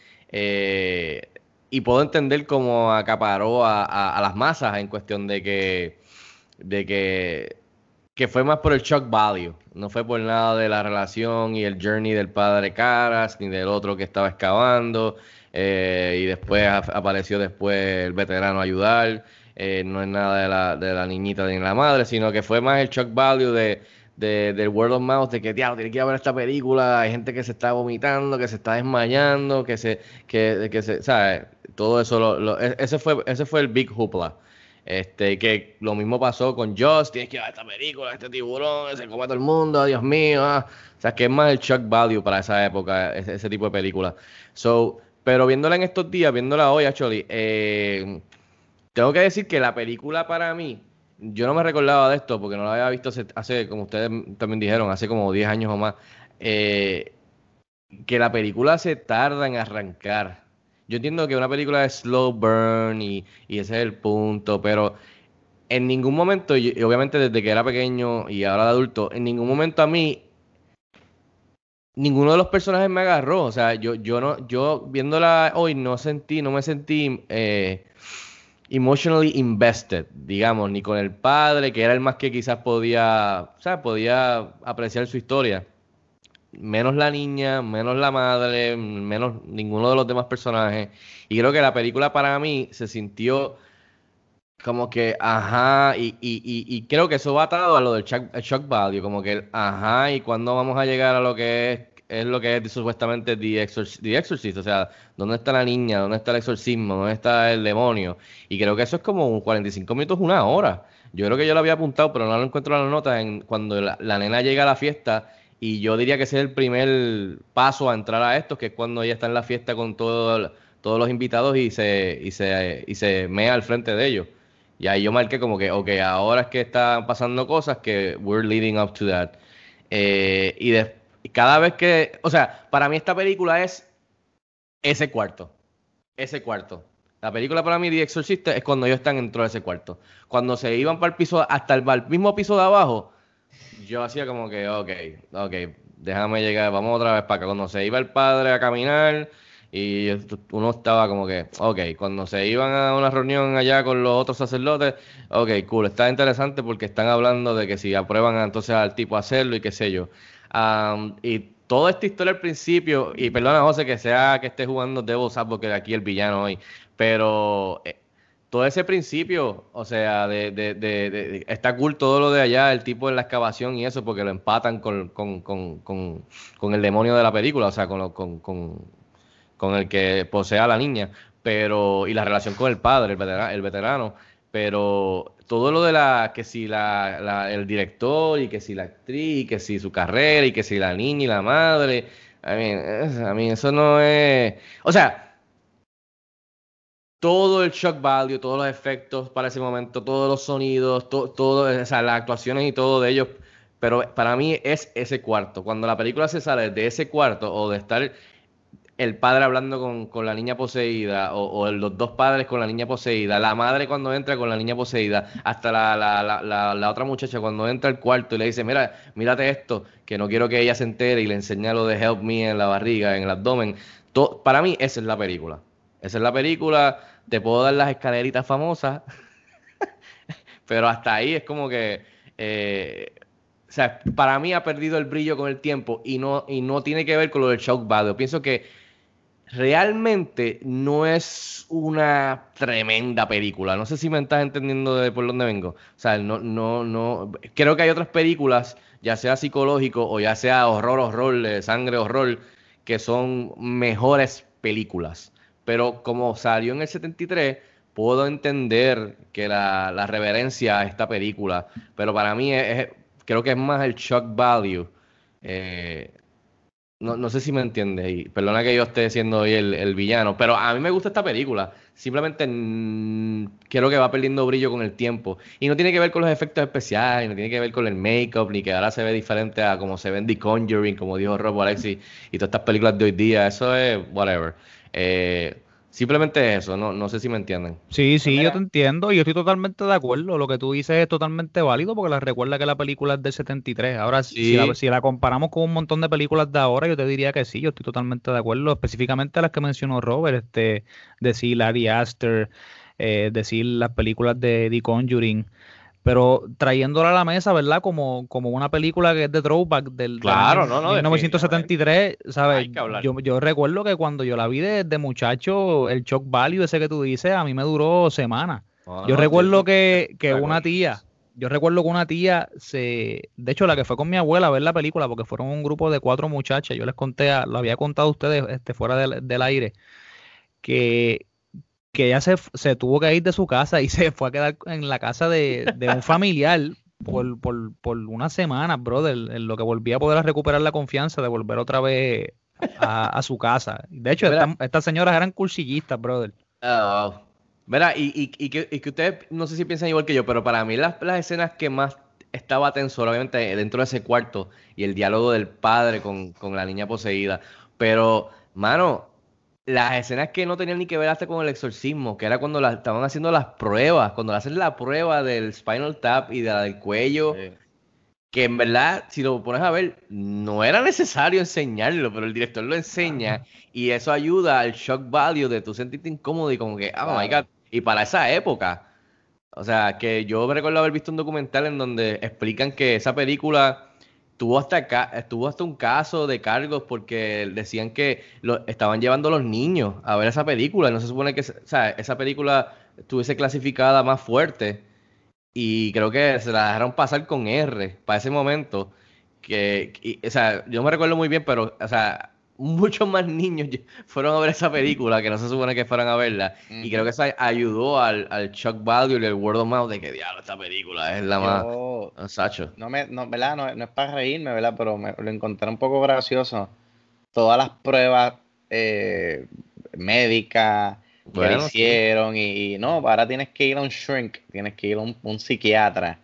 Y puedo entender cómo acaparó a, a, las masas en cuestión de que de que, que fue más por el shock value, no fue por nada de la relación y el journey del padre Caras, ni del otro que estaba excavando, eh, y después ap- apareció después el veterano a ayudar, eh, no es nada de la, de la niñita ni la madre, sino que fue más el shock value de, de- del word of mouth, de que, diablo, tiene que ir a ver esta película, hay gente que se está vomitando, que se está desmayando, que se, que, que se, ¿sabes? Todo eso, lo, lo- e- ese, fue, ese fue el big hoopla. Este, que lo mismo pasó con Joss, tienes que ir a ver esta película, este tiburón, se come todo el mundo, Dios mío. ah. O sea, que es más el shock value para esa época, ese, tipo de película. So, pero viéndola en estos días, viéndola hoy, actually, eh, tengo que decir que la película para mí, yo no me recordaba de esto porque no la había visto hace, hace, como ustedes también dijeron, hace como 10 años o más, eh, que la película se tarda en arrancar. Yo entiendo que una película es slow burn y, y ese es el punto, pero en ningún momento, y obviamente desde que era pequeño y ahora de adulto, en ningún momento a mí ninguno de los personajes me agarró. O sea, yo, yo no, yo viéndola hoy no sentí, no me sentí eh, emotionally invested, digamos, ni con el padre, que era el más que quizás podía, o sea, podía apreciar su historia. Menos la niña, menos la madre, menos ninguno de los demás personajes. Y creo que la película para mí se sintió como que, ajá, y, y, y, y creo que eso va atado a lo del shock, shock value, como que, ajá, y cuándo vamos a llegar a lo que es, es lo que es supuestamente The, Exorc- The Exorcist, o sea, ¿dónde está la niña? ¿Dónde está el exorcismo? ¿Dónde está el demonio? Y creo que eso es como un 45 minutos, una hora. Yo creo que yo lo había apuntado, pero no lo encuentro en la nota, en, cuando la nena llega a la fiesta, y yo diría que ese es el primer paso a entrar a esto, que es cuando ella está en la fiesta con todo todos los invitados y se, y se, y se mea al frente de ellos. Y ahí yo marqué como que, ok, ahora es que están pasando cosas que we're leading up to that. Eh, y, de- cada vez que, o sea, para mí esta película es ese cuarto. Ese cuarto. La película para mí, The Exorcist, es cuando ellos están dentro de ese cuarto. Cuando se iban para el piso, hasta el, mismo piso de abajo, yo hacía como que, ok, ok, déjame llegar, vamos otra vez para acá. Cuando se iba el padre a caminar y uno estaba como que, ok, cuando se iban a una reunión allá con los otros sacerdotes, ok, cool, está interesante porque están hablando de que si aprueban entonces al tipo hacerlo y qué sé yo. Am, y toda esta historia al principio, y perdona José que sea que esté jugando Devil's Advocate aquí el villano hoy, pero eh, todo ese principio, o sea, de, de, de- de- está cool todo lo de allá, el tipo en la excavación y eso, porque lo empatan con, con, con, con, con el demonio de la película, o sea, con, lo- con, con, el que posee a la niña, pero, y la relación con el padre, el veterano, el veterano, pero todo lo de la, que si la, la- el director y que si la actriz, y que si su carrera y que si la niña y la madre, mean, es- I mean, eso no es, o sea, todo el shock value, todos los efectos para ese momento, todos los sonidos, to- todo, o sea, las actuaciones y todo de ellos. Pero para mí es ese cuarto. Cuando la película se sale de ese cuarto o de estar el padre hablando con, con la niña poseída o, o los dos padres con la niña poseída, la madre cuando entra con la niña poseída, hasta la, la, la, la, otra muchacha cuando entra al cuarto y le dice, mira, mírate esto, que no quiero que ella se entere y le enseña lo de Help Me en la barriga, en el abdomen. Para mí esa es la película. Esa es la película, te puedo dar las escaleritas famosas, pero hasta ahí es como que... eh, o sea, para mí ha perdido el brillo con el tiempo y no, y no tiene que ver con lo del shock value. Pienso que realmente no es una tremenda película. No sé si me estás entendiendo de por dónde vengo. O sea, no, no, no. Creo que hay otras películas, ya sea psicológico o ya sea horror, horror, sangre, horror, que son mejores películas. Pero como salió en el 73, puedo entender que la, la reverencia a esta película. Pero para mí creo que es más el shock value. Eh, no, no sé si me entiendes, y perdona que yo esté siendo hoy el, el villano, pero a mí me gusta esta película. Simplemente creo que va perdiendo brillo con el tiempo. Y no tiene que ver con los efectos especiales, no tiene que ver con el make-up, ni que ahora se ve diferente a como se ve en The Conjuring, como dijo Rob Alexi, y todas estas películas de hoy día. Eso es whatever. Eh, simplemente eso, no, no sé si me entienden. Sí, sí, mira. yo te entiendo y yo estoy totalmente de acuerdo. Lo que tú dices es totalmente válido porque la recuerda que la película es del 73. Ahora, si- si, la, Sí. si la comparamos con un montón de películas de ahora, yo te diría que sí, yo estoy totalmente de acuerdo. Específicamente las que mencionó Robert, este, decir Ari Aster, eh, decir las películas de The Conjuring. Pero trayéndola a la mesa, ¿verdad? Como, como una película que es de throwback del, del Claro, año no, no, 1973, ¿sabes? Yo, yo recuerdo que cuando yo la vi de, de muchacho, el shock value ese que tú dices, a mí me duró semanas. No, Yo no, recuerdo que, que una tía, yo recuerdo que una tía se, de hecho la que fue con mi abuela a ver la película, porque fueron un grupo de cuatro muchachas, yo les conté, a- lo había contado a ustedes este, fuera del, del aire, que, que ella se, se tuvo que ir de su casa y se fue a quedar en la casa de, de un familiar por, por, por una semana, brother, en lo que volvía a poder recuperar la confianza de volver otra vez a, a su casa. De hecho, Mira. estas, señoras eran cursillistas, brother. Wow. Verá, y, y, y que, y que ustedes no sé si piensan igual que yo, pero para mí las, las escenas que más estaba tenso, obviamente dentro de ese cuarto y el diálogo del padre con, con la niña poseída. Pero, mano, las escenas que no tenían ni que ver hasta con el exorcismo, que era cuando la, estaban haciendo las pruebas, cuando le hacen la prueba del spinal tap y de la del cuello, que en verdad, si lo pones a ver, no era necesario enseñarlo, pero el director lo enseña y eso ayuda al shock value de tu sentirte incómodo y como que, oh my god, y para esa época, o sea, que yo me recuerdo haber visto un documental en donde explican que esa película tuvo hasta estuvo hasta un caso de cargos porque decían que lo, estaban llevando a los niños a ver esa película, no se supone que, o sea, esa película estuviese clasificada más fuerte y creo que se la dejaron pasar con R para ese momento. Que, o sea, yo me recuerdo muy bien, pero, o sea, muchos más niños fueron a ver esa película que no se supone que fueran a verla. Y creo que eso ayudó al, al shock value y el word of mouth de que, diablo, esta película es la más. Yo- Ah, Sacho. no me, no, ¿verdad? No, no es para reírme, ¿verdad? Pero me, lo encontré un poco gracioso. Todas las pruebas eh, médicas que le sí. hicieron y, y no, ahora tienes que ir a un shrink, tienes que ir a un, un psiquiatra.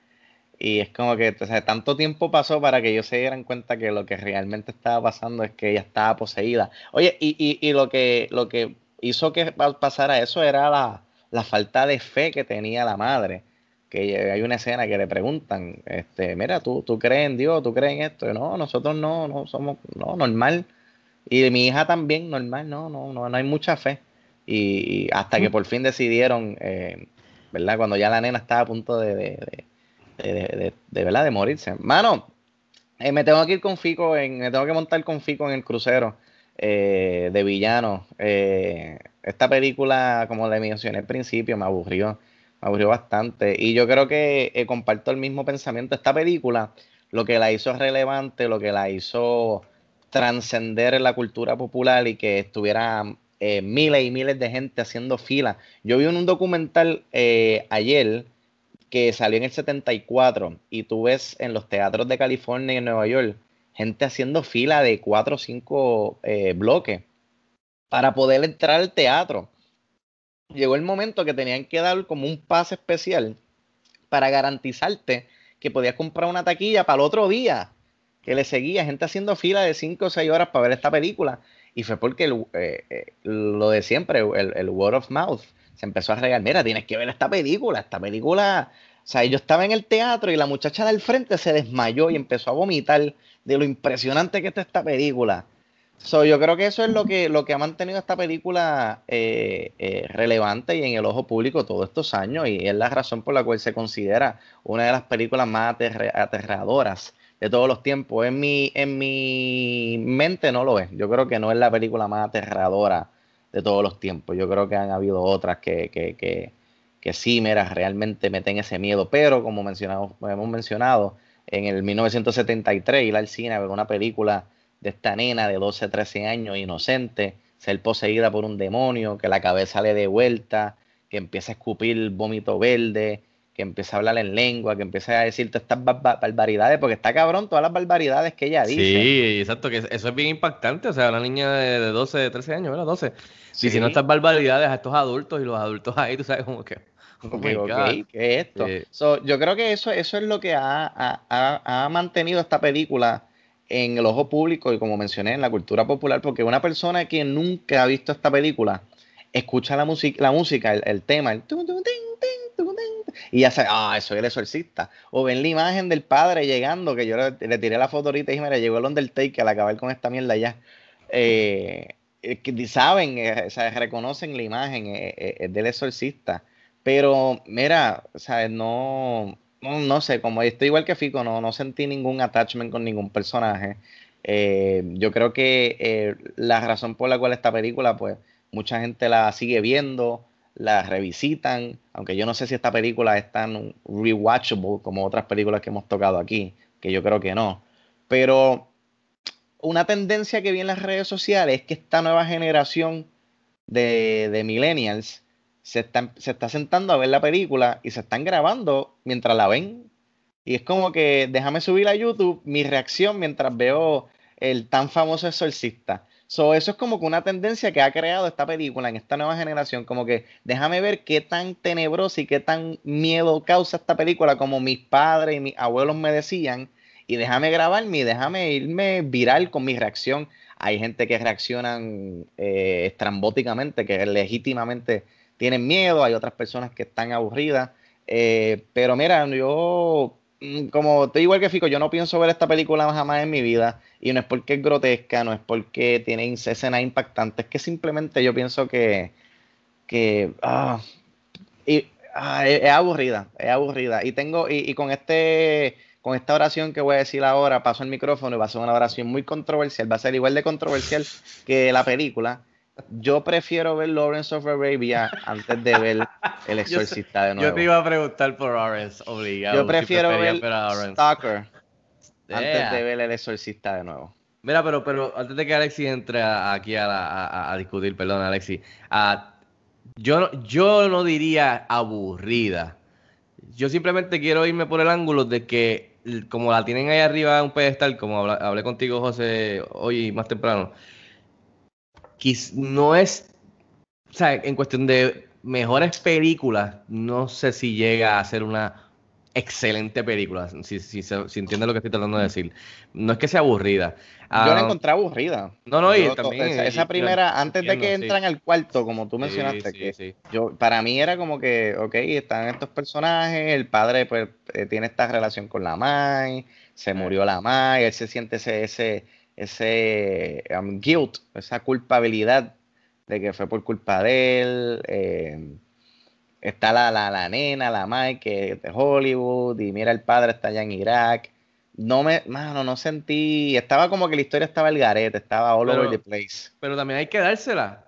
Y es como que o sea, tanto tiempo pasó para que ellos se dieran cuenta que lo que realmente estaba pasando es que ella estaba poseída. Oye, y, y, y lo que lo que hizo que pa- pasara eso era la, la falta de fe que tenía la madre. Que hay una escena que le preguntan, este, mira, ¿tú, tú crees en Dios, tú crees en esto. Y no, nosotros no, no somos, no, normal. Y mi hija también, normal, no, no, no, no hay mucha fe. Y, y hasta que por fin decidieron, eh, ¿verdad? Cuando ya la nena estaba a punto de, de, de- de- de- de- ¿verdad? de morirse. Mano, eh, me tengo que ir con Fico, en, me tengo que montar con Fico en el crucero eh, de villano. Eh, esta película, como le mencioné al principio, me aburrió, me aburrió bastante. Y yo creo que comparto el mismo pensamiento. Esta película, lo que la hizo relevante, lo que la hizo trascender en la cultura popular y que estuviera miles y miles de gente haciendo fila. Yo vi en un documental ayer que salió en el 74 y tú ves en los teatros de California y en Nueva York gente haciendo fila de cuatro o cinco eh, bloques para poder entrar al teatro. Llegó el momento que tenían que dar como un pase especial para garantizarte que podías comprar una taquilla para el otro día, que le seguía gente haciendo fila de 5 o 6 horas para ver esta película. Y fue porque el, eh, eh, lo de siempre, el, el word of mouth, se empezó a regar. Mira, tienes que ver esta película, esta película. O sea, yo estaba en el teatro y la muchacha del frente se desmayó y empezó a vomitar de lo impresionante que está esta película. So, yo creo que eso es lo que, lo que ha mantenido esta película eh, eh, relevante y en el ojo público todos estos años y es la razón por la cual se considera una de las películas más aterradoras de todos los tiempos. En mi, en mi mente no lo es. Yo creo que no es la película más aterradora de todos los tiempos. Yo creo que han habido otras que, que, que, que sí, realmente meten ese miedo. Pero como mencionado, hemos mencionado, en el 1973 ir al cine a ver una película de esta nena de 12, 13 años, inocente, ser poseída por un demonio, que la cabeza le dé vuelta, que empieza a escupir vómito verde, que empieza a hablar en lengua, que empieza a decir todas estas bar- bar- barbaridades, porque está cabrón todas las barbaridades que ella dice. Sí, exacto, que eso es bien impactante. O sea, una niña de, de 12, 13 años, ¿verdad? 12. Sí. Diciendo estas barbaridades a estos adultos y los adultos ahí, tú sabes, como que. oh. ¿qué es esto? Sí. So, yo creo que eso, eso es lo que ha, ha- ha- ha mantenido esta película en el ojo público y como mencioné, en la cultura popular, porque una persona que nunca ha visto esta película, escucha la, música la música, el, el tema, el tum, tum, tin, tin, tum, tin, y ya sabe, ah, soy el exorcista. O ven la imagen del padre llegando, que yo le, tiré la foto ahorita y dije, mira, llegó el Undertaker al acabar con esta mierda ya. Eh, eh, saben, eh, reconocen la imagen eh, eh, del exorcista. Pero, mira, o sea, no, no, no sé, como estoy igual que Fico, no, no sentí ningún attachment con ningún personaje. Yo creo que la razón por la cual esta película, pues, mucha gente la sigue viendo, la revisitan, aunque yo no sé si esta película es tan rewatchable como otras películas que hemos tocado aquí, que yo creo que no. Pero una tendencia que vi en las redes sociales es que esta nueva generación de, millennials se está, se está sentando a ver la película y se están grabando mientras la ven. Y es como que déjame subir a YouTube mi reacción mientras veo el tan famoso exorcista. So, eso es como que una tendencia que ha creado esta película en esta nueva generación, como que déjame ver qué tan tenebroso y qué tan miedo causa esta película como mis padres y mis abuelos me decían, y déjame grabarme y déjame irme viral con mi reacción. Hay gente que reaccionan eh, estrambóticamente, que legítimamente tienen miedo, hay otras personas que están aburridas, eh, pero mira, yo como estoy igual que Fico, yo no pienso ver esta película jamás en mi vida. Y no es porque es grotesca, no es porque tiene escenas impactantes, es que simplemente yo pienso que, que ah, y, ah, es aburrida, es aburrida. Y tengo, y, y con este con esta oración que voy a decir ahora, paso el micrófono y va a ser una oración muy controversial, va a ser igual de controversial que la película. Yo prefiero ver Lawrence of Arabia antes de ver El Exorcista de nuevo. Yo te iba a preguntar por Lawrence, obligado. Yo prefiero Sí ver. Stalker antes Yeah. de ver El Exorcista de nuevo. Mira, pero, pero antes de que Alexi entre aquí a, la- a- a- discutir, perdón, Alexi, a- yo, no- yo no diría aburrida. Yo simplemente quiero irme por el ángulo de que, como la tienen ahí arriba en un pedestal, como habla- hablé contigo, José, hoy más temprano, no es, o sea, en cuestión de mejores películas, no sé si llega a ser una excelente película, si, si, si entiendes lo que estoy tratando de decir. No es que sea aburrida. Yo la Ah, encontré aburrida. No, no, y Yo- también. Esa, y- esa y- primera, antes de que entiendo, sí. entran al cuarto, como tú mencionaste, sí, que sí. yo para mí era como que, ok, están estos personajes, el padre pues eh, tiene esta relación con la Mai, se murió la Mai, él se siente ese, ese, ese um, guilt, esa culpabilidad de que fue por culpa de él. eh, está la, la, la nena, la es de Hollywood, y mira, el padre está allá en Irak. No me, mano, no sentí, estaba como que la historia estaba el garete, estaba all Pero- over the place. Pero también hay que dársela.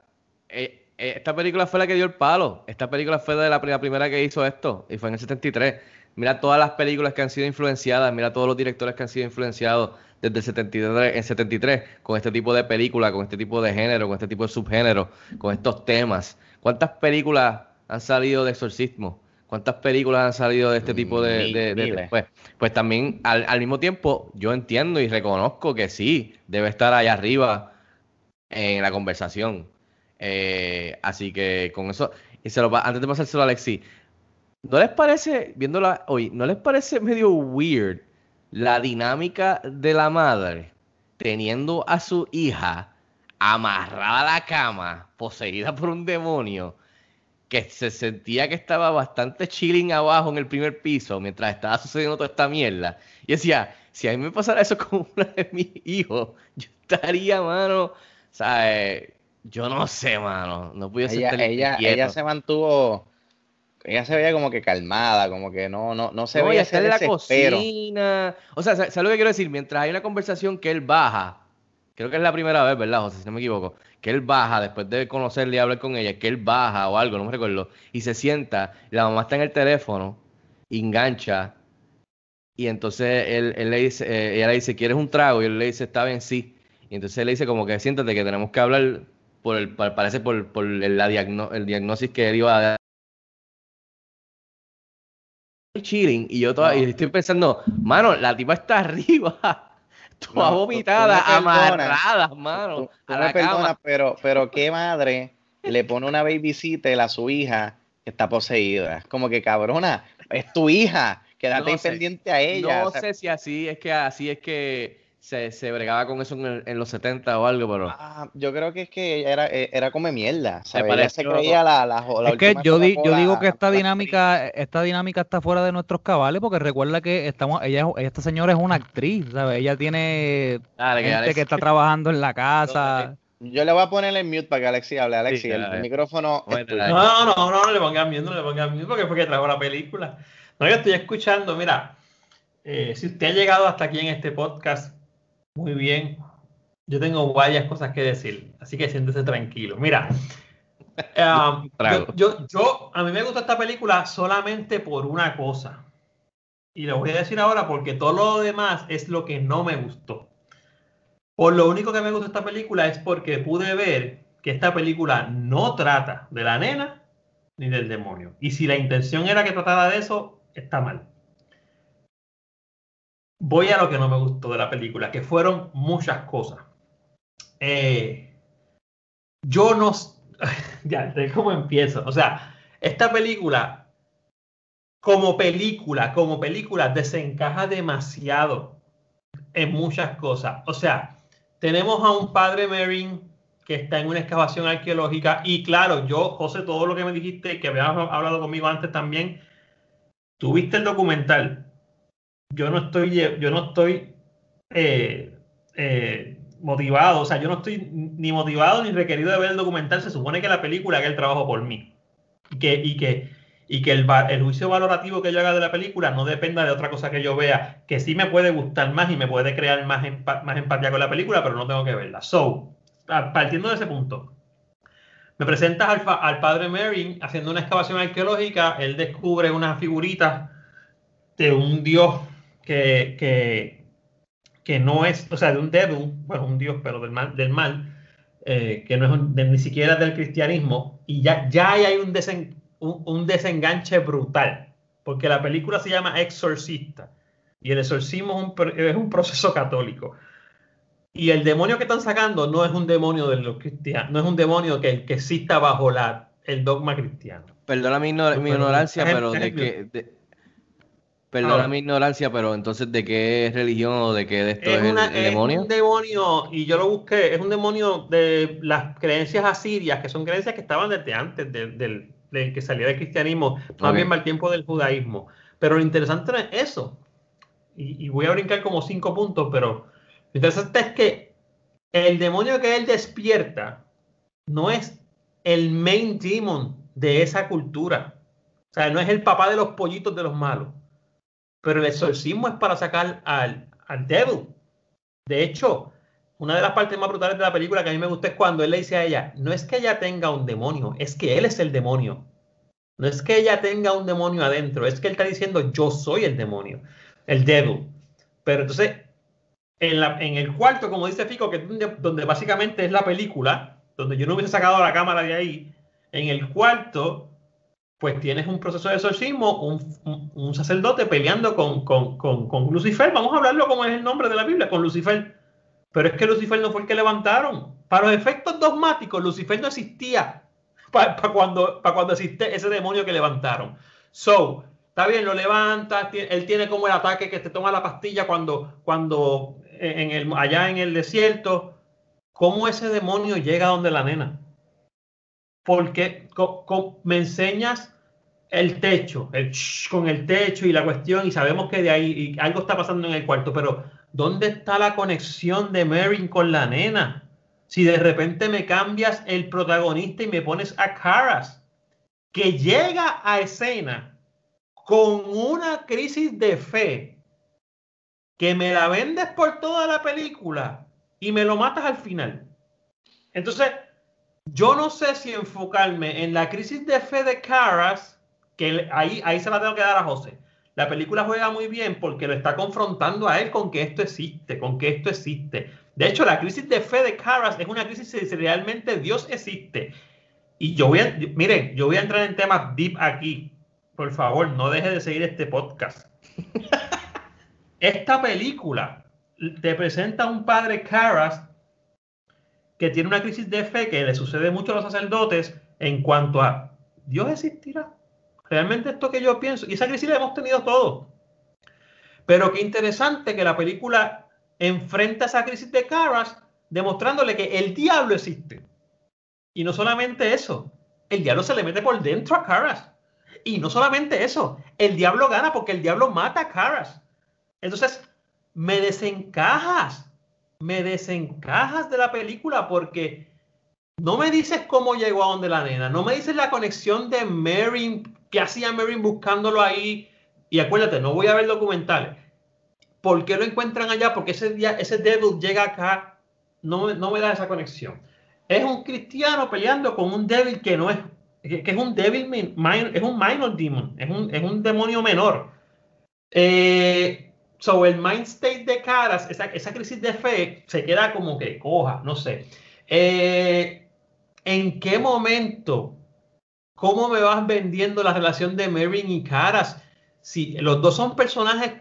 Eh, eh, esta película fue la que dio el palo. Esta película fue de la, la primera que hizo esto. Y fue en el 73. Mira todas las películas que han sido influenciadas. Mira todos los directores que han sido influenciados desde el 73, en 73 con este tipo de película, con este tipo de género, con este tipo de subgénero, con estos temas. ¿Cuántas películas han salido de exorcismo? ¿Cuántas películas han salido de este tipo de... Pues, pues también al, al mismo tiempo yo entiendo y reconozco que sí, debe estar allá arriba en la conversación. Eh, así que con eso, y se lo, antes de pasárselo a Alexi, ¿no les parece, viéndola hoy, no les parece medio weird la dinámica de la madre teniendo a su hija amarrada a la cama, poseída por un demonio? que se sentía que estaba bastante chilling abajo en el primer piso mientras estaba sucediendo toda esta mierda. Y decía, si a mí me pasara eso con una de mis hijos, yo estaría, mano, o sea, eh, yo no sé, mano, no pudiese Ella, ella, quieto. ella se mantuvo, ella se veía como que calmada, como que no, no, no se No, veía ese en la cocina. O sea, ¿sabes lo que quiero decir? Mientras hay una conversación que él baja, creo que es la primera vez, ¿verdad, José? Si no me equivoco, que él baja después de conocerle y hablar con ella, que él baja o algo, no me recuerdo, y se sienta, la mamá está en el teléfono, engancha, y entonces él, él le dice, eh, ella le dice, ¿quieres un trago? Y él le dice, está bien, sí. Y entonces él le dice como que siéntate que tenemos que hablar por el, pa- parece por, por el, la diagno- el diagnosis que él iba a dar. Chilling y yo toda- y estoy pensando, mano, la tipa está arriba, toda No, tú- tú vomitada, perdonas. amarrada, mano, Tú, a me la perdonas, cama. pero, pero qué madre le pone una babysitter a su hija que está poseída. Como que cabrona, es tu hija, quédate No sé. pendiente a ella. No o sea, sé si así es que así es que se, se bregaba con eso en, el- en los 70 o algo, pero ah, yo creo que es que ella era, eh, era come mierda. se pareció- creía la, la, la Es que yo, di- yo Coca-Cola digo que esta dinámica, esta dinámica está fuera de nuestros cabales porque recuerda que estamos, ella, es- esta señora es una actriz, ¿sabes? Ella tiene Dale, gente que está trabajando en la casa. Yo le voy a poner el mute para que Alexi hable. Alexi, Sí, el, micrófono es tuyo. No, no, no, no le pongan miedo, no le pongan miedo porque fue que trajo la película. No, yo estoy escuchando, mira, eh, si usted ha llegado hasta aquí en este podcast, muy bien. Yo tengo varias cosas que decir, así que siéntese tranquilo. Mira, um, yo, yo, yo- a mí me gusta esta película solamente por una cosa. Y lo voy a decir ahora porque todo lo demás es lo que no me gustó. Por lo único que me gusta esta película es porque pude ver que esta película no trata de la nena ni del demonio. Y si la intención era que tratara de eso, está mal. Voy a lo que no me gustó de la película, que fueron muchas cosas. Eh, yo no... ya, cómo empiezo. O sea, esta película, como película, como película, desencaja demasiado en muchas cosas. O sea, tenemos a un padre Merrin que está en una excavación arqueológica y claro, yo, José, todo lo que me dijiste, que habías hablado conmigo antes también, tuviste el documental. Yo no estoy, yo no estoy eh, eh, motivado, o sea, yo no estoy ni motivado ni requerido de ver el documental. Se supone que la película haga el trabajo por mí y que, y que, y que el, juicio valorativo que yo haga de la película no dependa de otra cosa que yo vea, que sí me puede gustar más y me puede crear más, empa- más empatía con la película, pero no tengo que verla. So, partiendo de ese punto, me presentas al, al padre Merrin haciendo una excavación arqueológica, él descubre unas figuritas de un dios que, que, que no es, o sea, de un devil, bueno, un dios, pero del mal, del mal eh, que no es un- de- ni siquiera del cristianismo, y ya, ya hay un, desen- un, un desenganche brutal, porque la película se llama Exorcista, y el exorcismo es un, es un proceso católico. Y el demonio que están sacando no es un demonio de los cristianos, no es un demonio que, que exista bajo la, el dogma cristiano. Perdona mi, ignor- mi ignorancia, pero de qué. de- Perdona Ahora. mi ignorancia, pero entonces, ¿de qué religión o de qué de esto es, Es, el- una- el, es demonio? un demonio, y yo lo busqué, es un demonio de las creencias asirias, que son creencias que estaban desde antes del, del- del que salía del cristianismo, más bien el tiempo del judaísmo. Pero lo interesante no es eso. Y, y voy a brincar como cinco puntos, pero lo interesante es que el demonio que él despierta no es el main demon de esa cultura. O sea, no es el papá de los pollitos de los malos. Pero el exorcismo es para sacar al, al devil. De hecho, una de las partes más brutales de la película que a mí me gusta es cuando él le dice a ella, no es que ella tenga un demonio, es que él es el demonio. No es que ella tenga un demonio adentro, es que él está diciendo, yo soy el demonio, el devil. Pero entonces, en, la- en el cuarto, como dice Fico, que donde, donde básicamente es la película, donde yo no hubiese sacado la cámara de ahí, en el cuarto, pues tienes un proceso de exorcismo, un, sacerdote peleando con, con, con, Lucifer, vamos a hablarlo como es el nombre de la Biblia, con Lucifer. Pero es que Lucifer no fue el que levantaron. Para los efectos dogmáticos, Lucifer no existía para cuando, pa cuando existe ese demonio que levantaron. So, está bien, lo levanta, él tiene como el ataque que te toma la pastilla cuando, cuando en el, allá en el desierto. ¿Cómo ese demonio llega donde la nena? Porque me enseñas el techo, el con el techo y la cuestión, y sabemos que de ahí algo está pasando en el cuarto, pero ¿dónde está la conexión de Merrin con la nena? Si de repente me cambias el protagonista y me pones a Caras, que llega a escena con una crisis de fe, que me la vendes por toda la película y me lo matas al final. Entonces, yo no sé si enfocarme en la crisis de fe de Caras, que ahí, ahí se la tengo que dar a José. La película juega muy bien porque lo está confrontando a él con que esto existe, con que esto existe. De hecho, la crisis de fe de Caras es una crisis si realmente Dios existe. Y yo voy a, miren, yo voy a entrar en temas deep aquí. Por favor, no deje de seguir este podcast. Esta película te presenta a un padre Caras que tiene una crisis de fe que le sucede mucho a los sacerdotes en cuanto a Dios existirá. Realmente esto que yo pienso, y esa crisis la hemos tenido todos. Pero qué interesante que la película enfrenta esa crisis de Caras demostrándole que el diablo existe. Y no solamente eso, el diablo se le mete por dentro a Caras. Y no solamente eso, el diablo gana porque el diablo mata a Caras. Entonces, me desencajas, me desencajas de la película porque no me dices cómo llegó a donde la nena, no me dices la conexión de Mary, que hacía Mary buscándolo ahí. Y acuérdate, no voy a ver documentales. ¿Por qué lo encuentran allá? Porque ese día, ese devil llega acá, no, no me da esa conexión. Es un cristiano peleando con un devil que no es, que, es un devil, min- minor- es un minor demon, es un, es un demonio menor. Eh, el mind state de caras, esa, esa crisis de fe, se queda como que coja, no sé. Eh, ¿En qué momento? ¿Cómo me vas vendiendo la relación de Merrin y Caras? Si los dos son personajes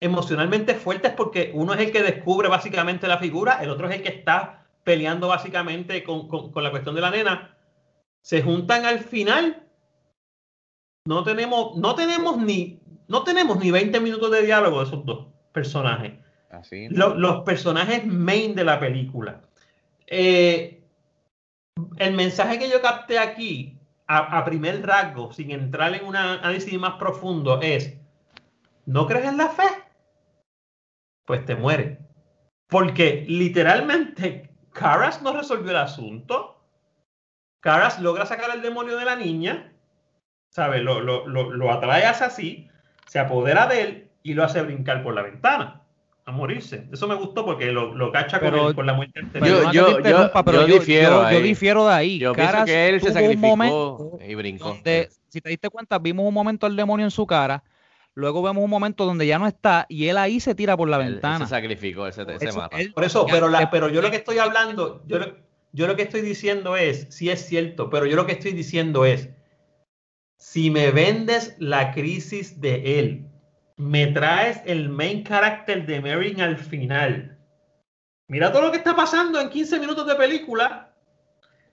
emocionalmente fuertes porque uno es el que descubre básicamente la figura, el otro es el que está peleando básicamente con, con- con la cuestión de la nena. Se juntan al final. No tenemos, no tenemos ni, no tenemos ni 20 minutos de diálogo de esos dos personajes Así. lo- los personajes main de la película. Eh, el mensaje que yo capté aquí, a, primer rasgo, sin entrar en un análisis más profundo, es, ¿no crees en la fe? Pues te muere. Porque literalmente Caras no resolvió el asunto. Caras logra sacar al demonio de la niña, ¿sabe? Lo, lo, lo, lo atrae hacia así, se apodera de él y lo hace brincar por la ventana a morirse. Eso me gustó porque lo, lo cacha con, Pero- el- con la muerte Yo- anterior. Yo- yo- pero yo yo, difiero yo- yo ahí. difiero de ahí. Yo pienso Caras que él se sacrificó momento y brincó. donde, si te diste cuenta, vimos un momento al demonio en su cara, luego vemos un momento donde ya no está y él ahí se tira por la Él- él ventana. se sacrificó, él se, se Eso- mata. él- Por eso, pero, la, pero yo lo que estoy hablando, yo lo, yo lo que estoy diciendo es, sí es cierto, pero yo lo que estoy diciendo es, si me vendes la crisis de él, me traes el main character de Merrin al final. Mira todo lo que está pasando en 15 minutos de película.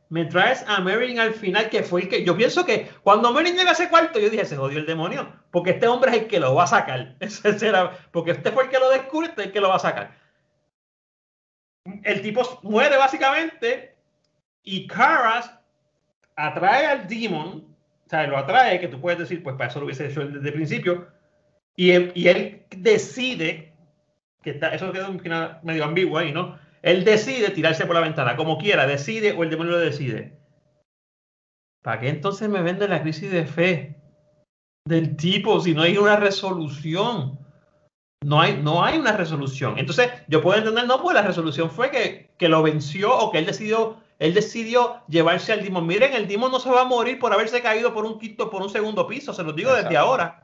Me traes a Merrin al final, que fue el que. Yo pienso que cuando Merrin llega a ese cuarto, yo dije, se jodió el demonio. Porque este hombre es el que lo va a sacar. Porque este fue el que lo descubre, este es el que lo va a sacar. El tipo muere básicamente. Y Karas atrae al demon. O sea, lo atrae, que tú puedes decir, pues para eso lo hubiese hecho desde el principio. Y él, y él decide, que está, eso queda un final medio ambiguo ahí, ¿no? Él decide tirarse por la ventana, como quiera, decide o el demonio lo decide. ¿Para qué entonces me vende la crisis de fe del tipo si no hay una resolución? No hay, no hay una resolución. Entonces, yo puedo entender, no, pues la resolución fue que, que lo venció o que él decidió, él decidió llevarse al Dimon. Miren, el Dimon no se va a morir por haberse caído por un quinto, por un segundo piso, se los digo desde ahora.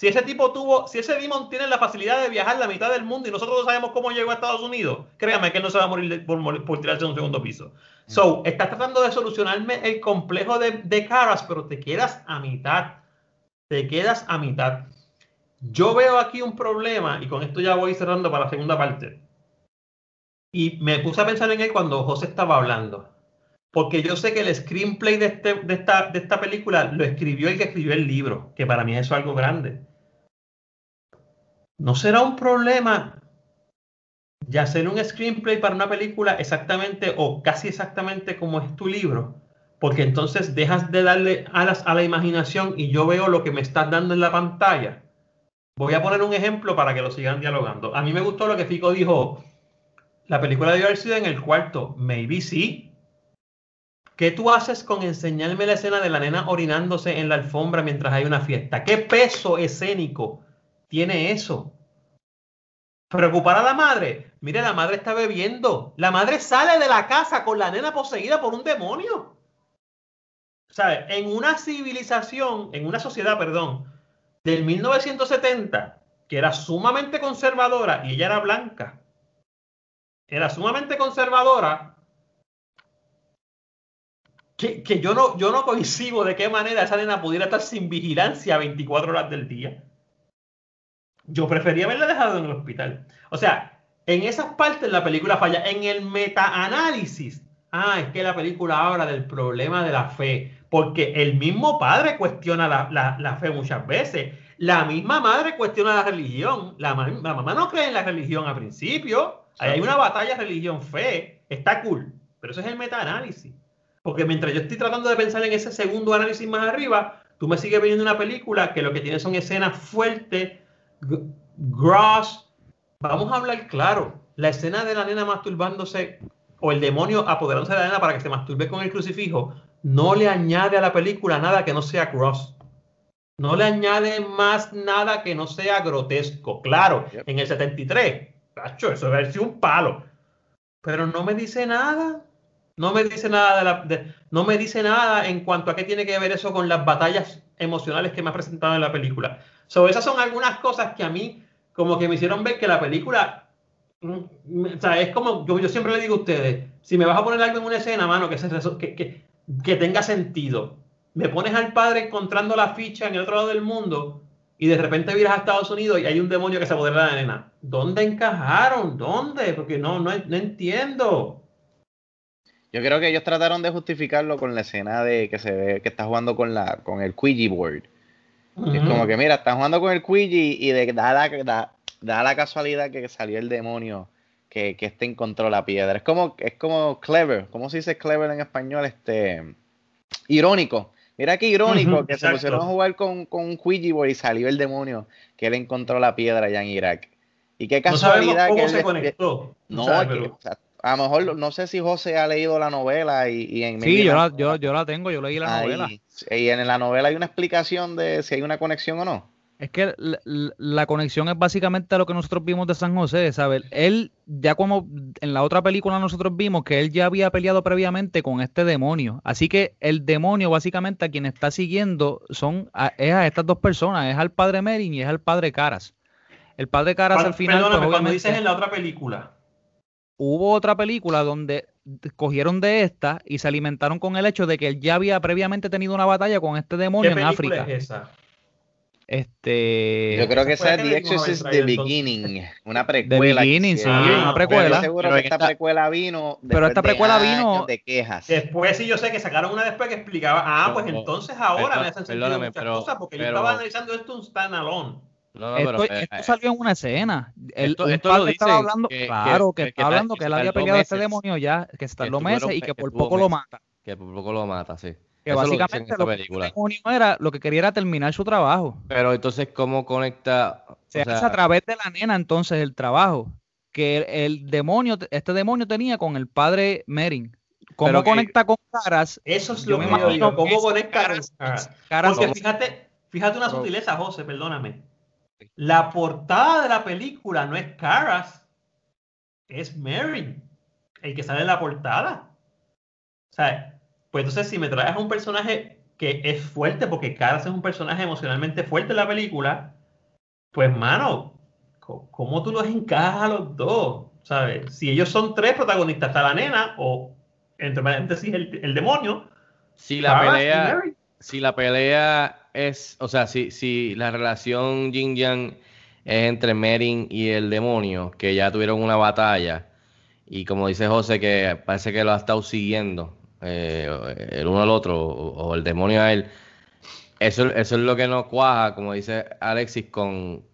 Si ese tipo tuvo, si ese Demon tiene la facilidad de viajar la mitad del mundo y nosotros no sabemos cómo llegó a Estados Unidos, créame que él no se va a morir de- por, tirarse de un segundo piso. So, estás tratando de solucionarme el complejo de, de caras, pero te quedas a mitad. Te quedas a mitad. Yo veo aquí un problema, y con esto ya voy cerrando para la segunda parte. Y me puse a pensar en él cuando José estaba hablando. Porque yo sé que el screenplay de, este- de esta, de esta película lo escribió el que escribió el libro, que para mí eso es algo grande. ¿No será un problema ya hacer un screenplay para una película exactamente o casi exactamente como es tu libro? Porque entonces dejas de darle alas a la imaginación y yo veo lo que me estás dando en la pantalla. Voy a poner un ejemplo para que lo sigan dialogando. A mí me gustó lo que Fico dijo. La película debió haber sido en el cuarto. Maybe sí. ¿Qué tú haces con enseñarme la escena de la nena orinándose en la alfombra mientras hay una fiesta? ¿Qué peso escénico tiene eso? Preocupar a la madre. Mire, la madre está bebiendo. La madre sale de la casa con la nena poseída por un demonio. ¿Sabe? En una civilización, en una sociedad, perdón, del 1970, que era sumamente conservadora y ella era blanca, era sumamente conservadora, que, que yo, no, yo no coincido de qué manera esa nena pudiera estar sin vigilancia 24 horas del día. Yo prefería haberla dejado en el hospital. O sea, en esas partes la película falla. En el metaanálisis, ah, es que la película habla del problema de la fe. Porque el mismo padre cuestiona la, la- la fe muchas veces. La misma madre cuestiona la religión. La, la mamá no cree en la religión al principio. Hay una batalla religión-fe. Está cool. Pero eso es el metaanálisis. Porque mientras yo estoy tratando de pensar en ese segundo análisis más arriba, tú me sigues viendo una película que lo que tiene son escenas fuertes, gross. Vamos a hablar claro. La escena de la nena masturbándose o el demonio apoderándose de la nena para que se masturbe con el crucifijo, no le añade a la película nada que no sea gross. No le añade más nada que no sea grotesco. Claro, en el 73, tacho, eso ser un palo. Pero no me dice nada. No me dice nada de la, de- no me dice nada en cuanto a qué tiene que ver eso con las batallas emocionales que me ha presentado en la película. So, esas son algunas cosas que a mí como que me hicieron ver que la película mm, es como yo, yo siempre le digo a ustedes, si me vas a poner algo en una escena, mano, que, se que, que, que tenga sentido. Me pones al padre encontrando la ficha en el otro lado del mundo y de repente viras a Estados Unidos y hay un demonio que se apodera de la nena. ¿Dónde encajaron? ¿Dónde? Porque no, no, no entiendo. Yo creo que ellos trataron de justificarlo con la escena de que se ve que está jugando con la con el Ouija board. Es como que mira, están jugando con el Ouija y de, da, la, da, da la casualidad que salió el demonio que, que este encontró la piedra. Es como, es como clever. ¿Cómo se dice clever en español? Este irónico. Mira qué irónico que exacto. se pusieron a jugar con, con un Ouija board y salió el demonio que él encontró la piedra allá en Irak. Y qué No sabemos casualidad que cómo él se conectó. no, ¿sabes? es que, Pero- o sea, a lo mejor no sé si José ha leído la novela y, y en Sí, yo la, yo, yo la tengo, yo leí la ahí- novela. Y en la novela hay una explicación de si hay una conexión o no. Es que la, conexión es básicamente lo que nosotros vimos de San José, ¿sabes? Él, ya como en la otra película nosotros vimos que él ya había peleado previamente con este demonio. Así que el demonio básicamente a quien está siguiendo son a, es a estas dos personas, es al padre Merin y es al padre Caras. El padre Caras al final, pues, Perdóname, cuando obviamente, dices en la otra película. hubo otra película donde cogieron de esta y se alimentaron con el hecho de que él ya había previamente tenido una batalla con este ¿Qué demonio en África. es esa? Este Yo creo que esa es The Exorcist The. Beginning, una precuela. que Beginning, sí, una Pero precuela. seguro Pero que esta esta- precuela vino Pero esta después de vino- quejas. Después sí yo sé que sacaron una después que explicaba, ah, pues No, entonces ahora perdón- me hacen sentido muchas pero- cosas, porque yo estaba analizando esto un standalone. No, no, Esto, pero, eh, esto salió en una escena. El, esto- un esto lo padre estaba hablando, que- claro, que, que- que está tal- hablando que que él había peleado a este meses. demonio ya, que tardó estuvieron- meses y que por poco lo mata. que por poco lo mata, sí. Que Eso básicamente lo que este demonio era, lo que quería era terminar su trabajo. Pero entonces, ¿cómo conecta? o Se sea, hace a través de la nena entonces el trabajo que el, el demonio, este demonio tenía con el padre Merin. ¿Cómo Pero que- conecta con Caras? Eso es Yo lo me que yo imagino digo, ¿cómo conecta con Caras- Porque fíjate, fíjate una sutileza, José, perdóname. La portada de la película no es Caras, es Mary, el que sale en la portada. O sea, pues entonces si me traes a un personaje que es fuerte, porque Caras es un personaje emocionalmente fuerte en la película, pues mano, ¿cómo tú los encajas a los dos? ¿Sabes? Si ellos son tres protagonistas, está la nena, o entre paréntesis el, el demonio, si la Caras pelea, si la pelea es, o sea, si, si la relación Yin Yang es entre Merin y el demonio, que ya tuvieron una batalla, y como dice José, que parece que lo ha estado siguiendo eh, el uno al otro, o, el demonio a él, eso, eso es lo que no cuaja, como dice Alexis, con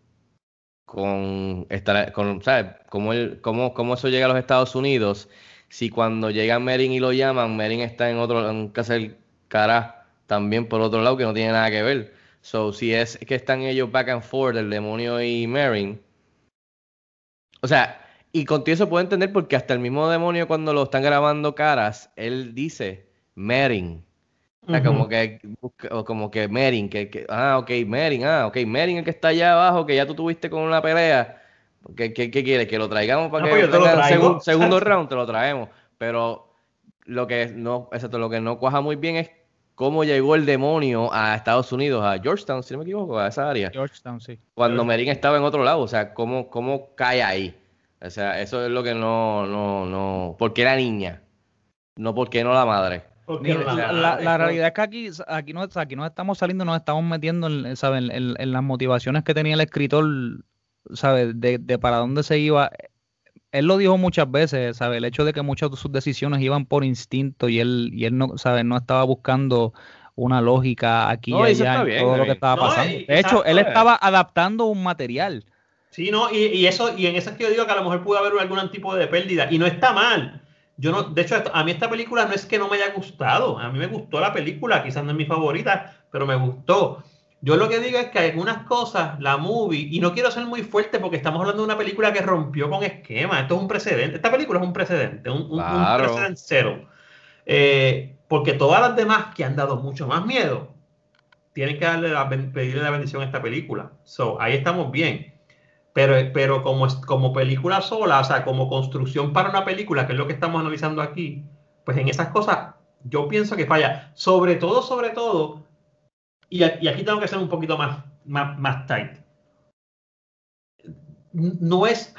con estar con, ¿sabes? Cómo, él- cómo, cómo eso llega a los Estados Unidos si cuando llega Merin y lo llaman, Merin está en otro en casa del cara también por otro lado que no tiene nada que ver. So, si es que están ellos back and forth, el demonio y Merin. O sea, y contigo eso puedo entender porque hasta el mismo demonio cuando lo están grabando caras, él dice Merin. O sea, como que, como que Merin, que, que- ah, ok, Merin, ah, ok, Merin el que está allá abajo, que ya tú tuviste con una pelea. ¿Qué, qué, qué quieres? ¿Que lo traigamos para No, que pues traigo. segun- segundo round? Te lo traemos. Pero lo que no, exacto, lo que no cuaja muy bien es cómo llegó el demonio a Estados Unidos, a Georgetown, si no me equivoco, a esa área. Georgetown, sí. Cuando Merin estaba en otro lado, o sea, cómo, cómo cae ahí. O sea, eso es lo que no, no, no. ¿Por qué la niña? No, ¿por qué no la madre? Porque la- la, la- la realidad es que aquí, aquí, no, aquí nos estamos saliendo, nos estamos metiendo en, ¿sabe? en, en- en las motivaciones que tenía el escritor, ¿sabes? De, de para dónde se iba. Él lo dijo muchas veces, ¿sabes? El hecho de que muchas de sus decisiones iban por instinto y él, y él no, ¿sabes? No estaba buscando una lógica aquí No, y allá en bien, todo lo que estaba No, pasando. y- De hecho, él exacto. estaba adaptando un material. Sí, no, y, y eso, y en eso es que yo digo que a lo mejor pudo haber algún tipo de pérdida, y no está mal. Yo no, de hecho, a mí esta película no es que no me haya gustado, a mí me gustó la película, quizás no es mi favorita, pero me gustó. Yo lo que digo es que algunas cosas, la movie, y no quiero ser muy fuerte porque estamos hablando de una película que rompió con esquema. Esto es un precedente. Esta película es un precedente, un, precedente cero. Eh, porque todas las demás que han dado mucho más miedo tienen que darle la, pedirle la bendición a esta película. So, ahí estamos bien. Pero, pero como, como película sola, o sea, como construcción para una película, que es lo que estamos analizando aquí, pues en esas cosas yo pienso que falla. Sobre todo, sobre todo, y, aquí tengo que ser un poquito más, más, más tight. No es,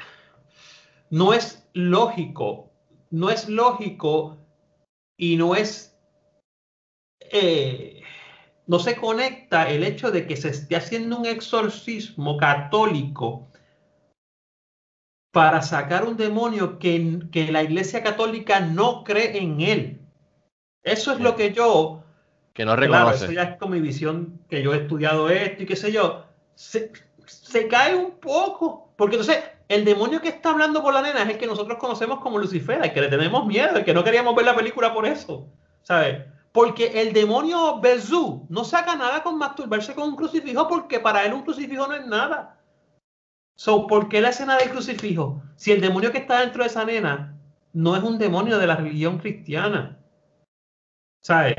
no es lógico, no es lógico y no es, eh, no se conecta el hecho de que se esté haciendo un exorcismo católico para sacar un demonio que, que la iglesia católica no cree en él. Eso es lo que yo Que no Claro, reconoce. eso ya es con mi visión que yo he estudiado esto y qué sé yo. Se, se cae un poco. Porque entonces, el demonio que está hablando por la nena es el que nosotros conocemos como Lucifer, al que le tenemos miedo, el que no queríamos ver la película por eso. ¿Sabes? Porque el demonio Bezú no saca nada con masturbarse con un crucifijo porque para él un crucifijo no es nada. So, ¿por qué la escena del crucifijo? Si el demonio que está dentro de esa nena no es un demonio de la religión cristiana. ¿Sabes?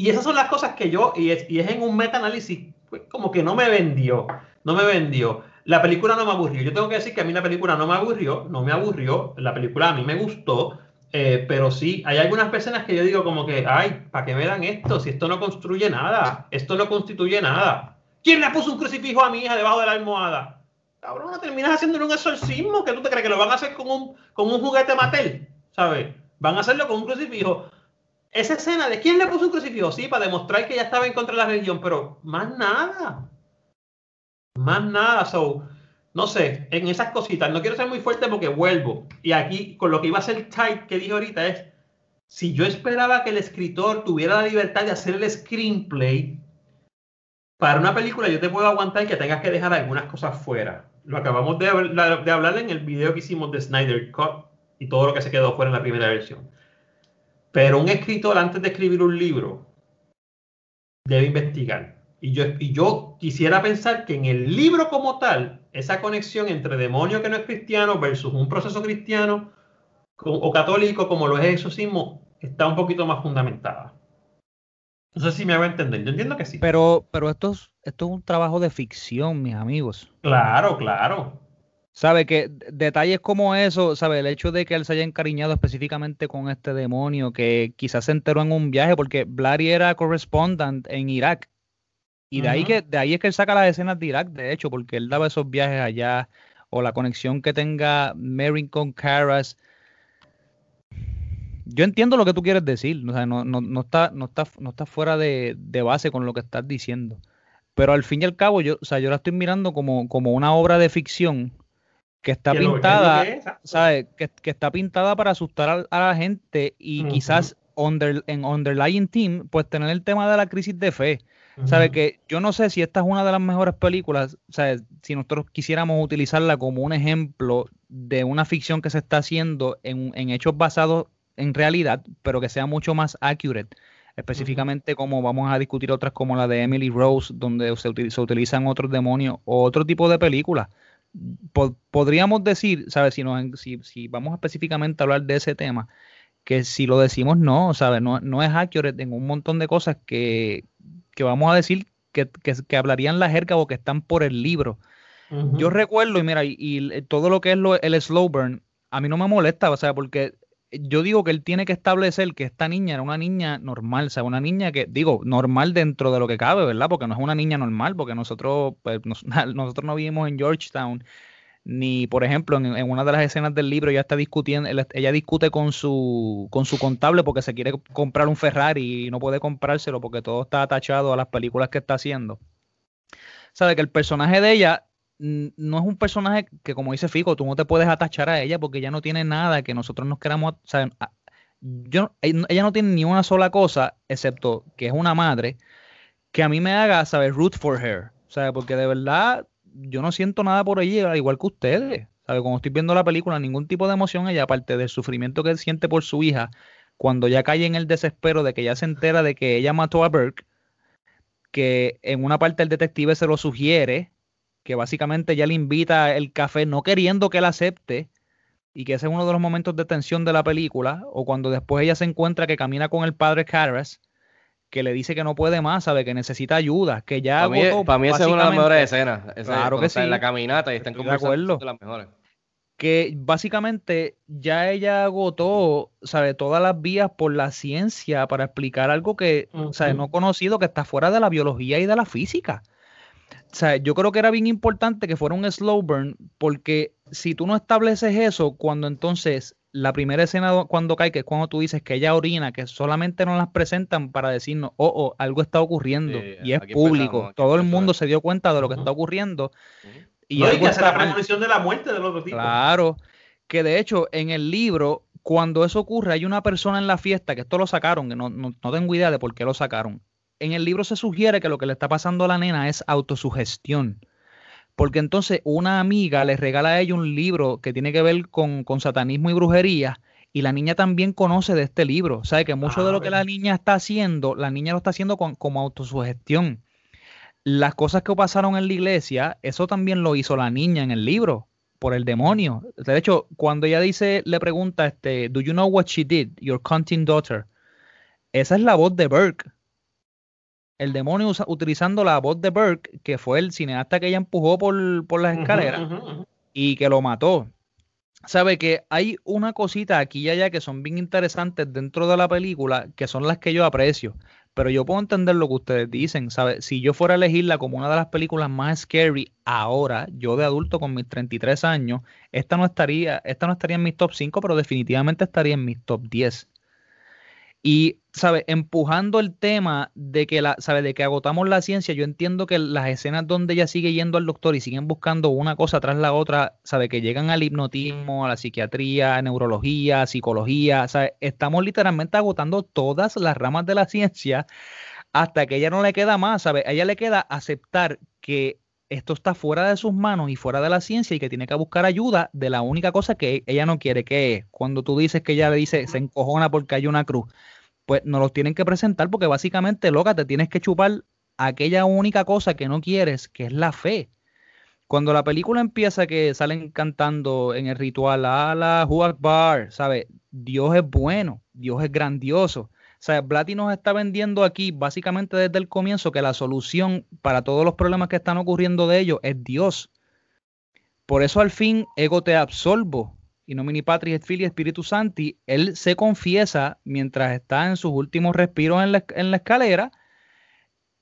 Y esas son las cosas que yo, y es, y es en un meta-análisis, pues, como que no me vendió, no me vendió. La película no me aburrió. Yo tengo que decir que a mí la película no me aburrió, no me aburrió. La película a mí me gustó, eh, pero sí, hay algunas escenas que yo digo como que, ay, ¿para qué me dan esto? Si esto no construye nada, esto no constituye nada. ¿Quién le puso un crucifijo a mi hija debajo de la almohada? Cabrón, no terminas haciéndole un exorcismo, que tú te crees que lo van a hacer con un, con un juguete Mattel, ¿sabes? Van a hacerlo con un crucifijo. Esa escena de quién le puso un crucifijo, sí, para demostrar que ya estaba en contra de la religión, pero más nada. Más nada. So, no sé, en esas cositas, no quiero ser muy fuerte porque vuelvo. Y aquí, con lo que iba a ser tight que dije ahorita es, si yo esperaba que el escritor tuviera la libertad de hacer el screenplay, para una película yo te puedo aguantar que tengas que dejar algunas cosas fuera. Lo acabamos de, de hablar en el video que hicimos de Snyder Cut y todo lo que se quedó fuera en la primera versión. Pero un escritor antes de escribir un libro debe investigar. Y yo, y yo quisiera pensar que en el libro como tal, esa conexión entre demonio que no es cristiano versus un proceso cristiano o católico como lo es el exorcismo, está un poquito más fundamentada. No sé si me hago entender. Yo entiendo que sí. Pero, pero esto es, esto es un trabajo de ficción, mis amigos. Claro, claro. ¿Sabe? Que detalles como eso, ¿sabe? El hecho de que él se haya encariñado específicamente con este demonio, que quizás se enteró en un viaje, porque Blatty era correspondent en Irak. Y de ahí que, de ahí es que él saca las escenas de Irak, de hecho, porque él daba esos viajes allá, o la conexión que tenga Merrin con Karas. Yo entiendo lo que tú quieres decir, o sea, no, no, no está, no está, no está fuera de, de base con lo que estás diciendo. Pero al fin y al cabo, yo, o sea, yo la estoy mirando como, como una obra de ficción que está Que pintada, que es, exacto. ¿sabes? Que, que está pintada para asustar a, a la gente y quizás under- en underlying team, pues tener el tema de la crisis de fe. ¿Sabe? Ujú. Que yo no sé si esta es una de las mejores películas, ¿sabe? Si nosotros quisiéramos utilizarla como un ejemplo de una ficción que se está haciendo en, en hechos basados en realidad, pero que sea mucho más accurate. Específicamente como vamos a discutir otras como la de Emily Rose, donde se, util- se utilizan otros demonios o otro tipo de películas. Po- podríamos decir, ¿sabes? Si, nos, en- si, si vamos específicamente a hablar de ese tema, que si lo decimos no, ¿sabes? No, no es accurate en un montón de cosas que, que vamos a decir que, que, que hablarían la jerga o que están por el libro. Yo recuerdo, y mira, y, todo lo que es lo- el slow burn, a mí no me molesta, o sea, porque yo digo que él tiene que establecer que esta niña era una niña normal, o sea, una niña que, digo, normal dentro de lo que cabe, ¿verdad? Porque no es una niña normal, porque nosotros, pues, nos- nosotros no vivimos en Georgetown, ni, por ejemplo, en, una de las escenas del libro ella está discutiendo, ella discute con su, con su contable porque se quiere comprar un Ferrari y no puede comprárselo porque todo está atachado a las películas que está haciendo. Sabe que el personaje de ella no es un personaje que, como dice Fico, tú no te puedes atachar a ella porque ella no tiene nada que nosotros nos queramos. o yo, ella no tiene ni una sola cosa, excepto que es una madre, que a mí me haga, ¿sabes? Root for her. ¿Sabe? Porque de verdad yo no siento nada por ella, al igual que ustedes. ¿Sabe? Cuando estoy viendo la película, ningún tipo de emoción ella, aparte del sufrimiento que siente por su hija, cuando ya cae en el desespero de que ya se entera de que ella mató a Burke que en una parte el detective se lo sugiere, que básicamente ya le invita el café no queriendo que él acepte, y que ese es uno de los momentos de tensión de la película, o cuando después ella se encuentra que camina con el padre Carras, que le dice que no puede más, sabe que necesita ayuda, que ya Para mí, agotó, para mí esa es una de las mejores escenas. Esa- Claro que está sí. En la caminata y están Estoy de conversando. de las mejores. que básicamente ya ella agotó, sabe, todas las vías por la ciencia para explicar algo que, o sea, Ujú. no conocido, que está fuera de la biología y de la física. O sea, yo creo que era bien importante que fuera un slow burn, porque si tú no estableces eso, cuando entonces la primera escena do- cuando cae, que es cuando tú dices que ella orina, que solamente nos las presentan para decirnos, oh, oh, algo está ocurriendo, Sí, y es público, todo el mundo se dio cuenta de lo que está ocurriendo. Y No, y algo que hace la premonición de la muerte del otro tipo. Claro, que de hecho en el libro, cuando eso ocurre, hay una persona en la fiesta, que esto lo sacaron, que no, no, no tengo idea de por qué lo sacaron. En el libro se sugiere que lo que le está pasando a la nena es autosugestión. Porque entonces una amiga le regala a ella un libro que tiene que ver con, con satanismo y brujería, y la niña también conoce de este libro. Sea que mucho Ah, de lo que la niña está haciendo, la niña lo está haciendo con- como autosugestión. Las cosas que pasaron en la iglesia, eso también lo hizo la niña en el libro por el demonio. De hecho, cuando ella dice, le pregunta, este, ¿Do you know what she did, your cunting daughter? Esa es la voz de Burke. El demonio usa- utilizando la voz de Burke, que fue el cineasta que ella empujó por, por las escaleras y que lo mató. Sabe que hay una cosita aquí y allá que son bien interesantes dentro de la película, que son las que yo aprecio. Pero yo puedo entender lo que ustedes dicen, ¿sabe? Si yo fuera a elegirla como una de las películas más scary ahora, yo de adulto con mis 33 años, esta no estaría, esta no estaría en mis top 5, pero definitivamente estaría en mis top 10. Y, ¿sabe? Empujando el tema de que la. De que agotamos la ciencia, yo entiendo que las escenas donde ella sigue yendo al doctor y siguen buscando una cosa tras la otra, ¿sabe? Que llegan al hipnotismo, a la psiquiatría, a neurología, psicología, ¿sabe? Estamos literalmente agotando todas las ramas de la ciencia hasta que a ella no le queda más, ¿sabe? A ella le queda aceptar que esto está fuera de sus manos y fuera de la ciencia y que tiene que buscar ayuda de la única cosa que ella no quiere, que es cuando tú dices que ella le dice se encojona porque hay una cruz, pues nos los tienen que presentar porque básicamente, loca, te tienes que chupar aquella única cosa que no quieres, que es la fe. Cuando la película empieza que salen cantando en el ritual, ala, Hu Akbar, ¿sabes? Dios es bueno, Dios es grandioso. Sea, Blatty nos está vendiendo aquí básicamente desde el comienzo que la solución para todos los problemas que están ocurriendo de ellos es Dios. Por eso al fin, ego te absorbo. Y nomini patris et filii spiritus santi, él se confiesa mientras está en sus últimos respiros en la, en la escalera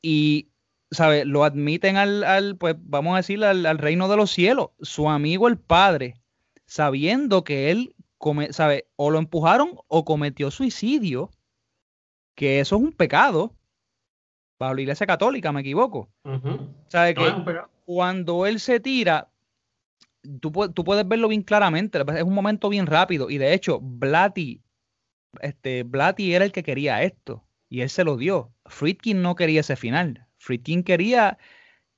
y, ¿sabe? Lo admiten al, al, pues vamos a decir, al, al reino de los cielos. Su amigo el padre, sabiendo que él, come. O lo empujaron o cometió suicidio que eso es un pecado bajo la iglesia católica, me equivoco. Ujú. ¿Sabe No, que cuando él se tira, tú, tú puedes verlo bien claramente, es un momento bien rápido y de hecho Blatty, este, Blatty era el que quería esto y él se lo dio. Friedkin no quería ese final. Friedkin quería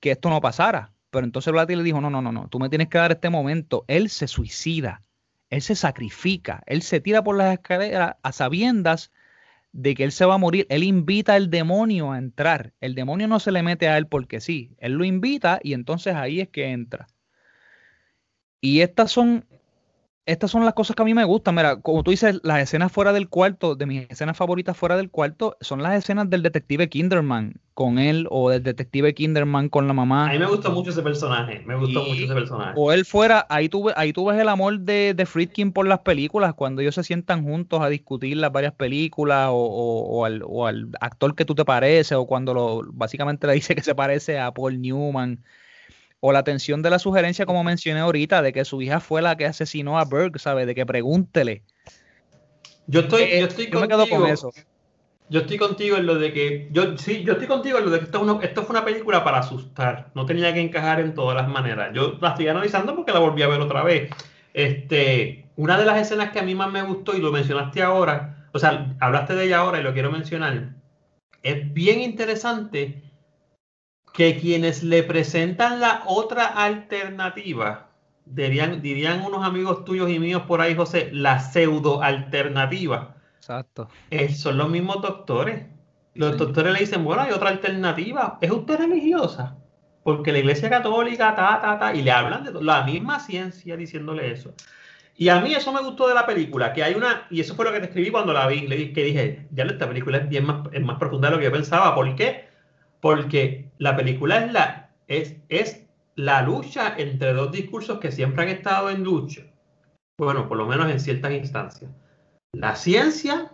que esto no pasara, pero entonces Blatty le dijo, no, no, no, no, tú me tienes que dar este momento. Él se suicida, él se sacrifica, él se tira por las escaleras a sabiendas de que él se va a morir. Él invita al demonio a entrar. El demonio no se le mete a él porque sí. Él lo invita y entonces ahí es que entra. Y estas son, estas son las cosas que a mí me gustan. Mira, como tú dices, las escenas fuera del cuarto, de mis escenas favoritas fuera del cuarto, son las escenas del detective Kinderman con él o del detective Kinderman con la mamá. A mí me gustó mucho ese personaje. Me gustó Y- mucho ese personaje. O él fuera, ahí tú, ahí tú ves el amor de, de Friedkin por las películas, cuando ellos se sientan juntos a discutir las varias películas, o, o- o al, o al actor que tú te pareces, o cuando lo, básicamente le dice que se parece a Paul Newman, o la atención de la sugerencia, como mencioné ahorita, de que su hija fue la que asesinó a Burke, ¿sabes? De que pregúntele. Yo estoy, Eh, yo estoy yo me quedo contigo. con eso. Yo estoy contigo en lo de que. Yo, sí, yo estoy contigo en lo de que esto, es una- esto fue una película para asustar. No tenía que encajar en todas las maneras. Yo la estoy analizando porque la volví a ver otra vez. Este, una de las escenas que a mí más me gustó, y lo mencionaste ahora, o sea, hablaste de ella ahora y lo quiero mencionar. Es bien interesante que quienes le presentan la otra alternativa, dirían, dirían unos amigos tuyos y míos por ahí, José, la pseudo alternativa Exacto. eh, son los mismos doctores. Los doctores le dicen, bueno, hay otra alternativa. ¿Es usted religiosa? Porque la iglesia católica, ta, ta, ta, y le hablan de la misma ciencia diciéndole eso. Y a mí eso me gustó de la película, que hay una, y eso fue lo que te escribí cuando la vi, le dije, que dije, ya esta película es bien más, es más profunda de lo que yo pensaba. ¿Por qué? Porque la película es la, es, es la lucha entre dos discursos que siempre han estado en lucha. Bueno, por lo menos en ciertas instancias. La ciencia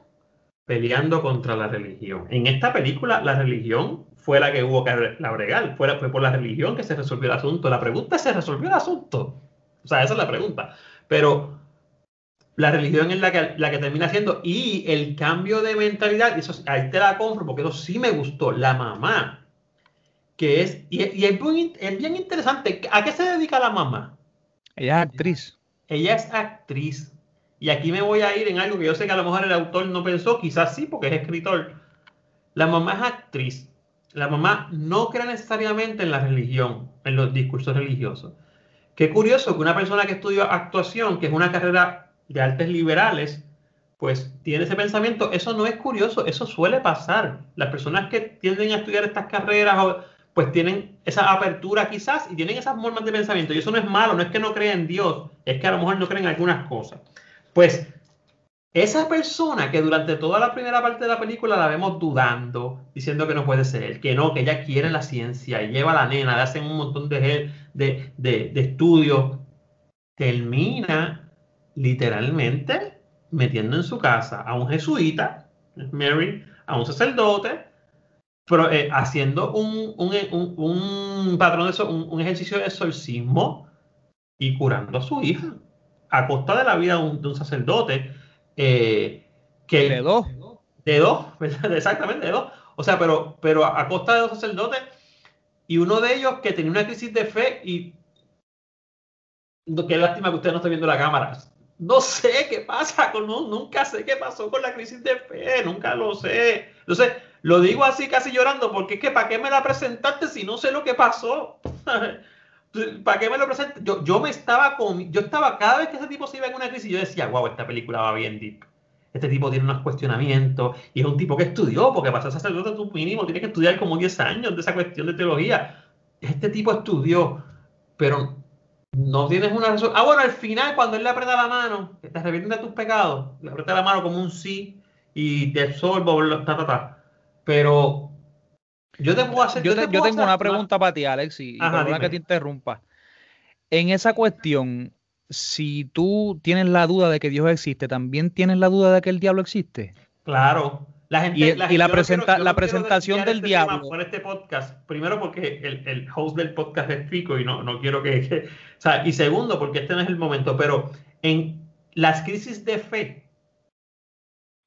peleando contra la religión. En esta película, la religión fue la que hubo que la bregar, fue, fue por la religión que se resolvió el asunto. La pregunta es, ¿se resolvió el asunto? O sea, esa es la pregunta. Pero la religión es la que, la que termina siendo, y el cambio de mentalidad, eso, ahí te la compro, porque eso sí me gustó, la mamá, que es, y, y es, bien, es bien interesante, ¿a qué se dedica la mamá? Ella es actriz. Ella es actriz. Y aquí me voy a ir en algo que yo sé que a lo mejor el autor no pensó, quizás sí, porque es escritor. La mamá es actriz. La mamá no cree necesariamente en la religión, en los discursos religiosos. Qué curioso que una persona que estudia actuación, que es una carrera de artes liberales, pues tiene ese pensamiento. Eso no es curioso, eso suele pasar. Las personas que tienden a estudiar estas carreras, pues tienen esa apertura quizás y tienen esas formas de pensamiento. Y eso no es malo, no es que no crean en Dios, es que a lo mejor no creen en algunas cosas. Pues esa persona que durante toda la primera parte de la película la vemos dudando, diciendo que no puede ser, que no, que ella quiere la ciencia y lleva la nena, le hacen un montón de, de, de, de estudios, termina literalmente metiendo en su casa a un jesuita, Mary, a un sacerdote, pero, eh, haciendo un, un, un, un patrón de eso, un, ejercicio de exorcismo y curando a su hija a costa de la vida de un, de un sacerdote. Eh, que, de dos. De dos, exactamente, de dos. O sea, pero, pero a, a, costa de dos sacerdotes y uno de ellos que tenía una crisis de fe y qué lástima que usted no esté viendo la cámara. No sé qué pasa, con, no, nunca sé qué pasó con la crisis de fe, nunca lo sé. Entonces, lo digo así casi llorando porque es que ¿para qué me la presentaste si no sé lo que pasó? ¿Para qué me lo presentaste? Yo, yo me estaba con, yo estaba cada vez que ese tipo se iba en una crisis, yo decía, wow, esta película va bien deep. Este tipo tiene unos cuestionamientos y es un tipo que estudió, porque para ser sacerdote tú mínimo tienes que estudiar como 10 años de esa cuestión de teología. Este tipo estudió, pero no tienes una resolución. Ah, bueno, al final, cuando él le aprieta la mano, te arrepientes de tus pecados, le aprieta la mano como un sí y te absorbo, ta, ta, ta. Pero yo te puedo hacer. Yo, te, te yo tengo hacer una pregunta para ti, Alex, y, Ajá, perdona dime. que te interrumpa. En esa cuestión, si tú tienes la duda de que Dios existe, ¿también tienes la duda de que el diablo existe? Claro. La gente, Y, la, y presenta- quiero- presentación del este diablo. Por este podcast. Primero, porque el, el host del podcast es Fico y no, no quiero que, que- O sea, y segundo, porque este no es el momento. Pero en las crisis de fe,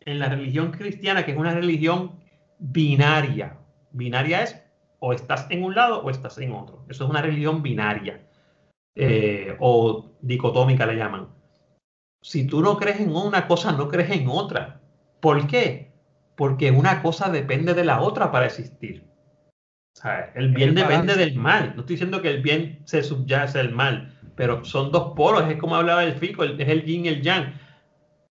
en la religión cristiana, que es una religión binaria. Binaria es o estás en un lado o estás en otro. Eso es una religión binaria. eh, o dicotómica le llaman. Si tú no crees en una cosa, no crees en otra. ¿Por qué? Porque una cosa depende de la otra para existir. El bien El depende del mal. No estoy diciendo que el bien se subyace al mal, pero son dos polos. Es como hablaba el Fico, el- es el yin y el yang.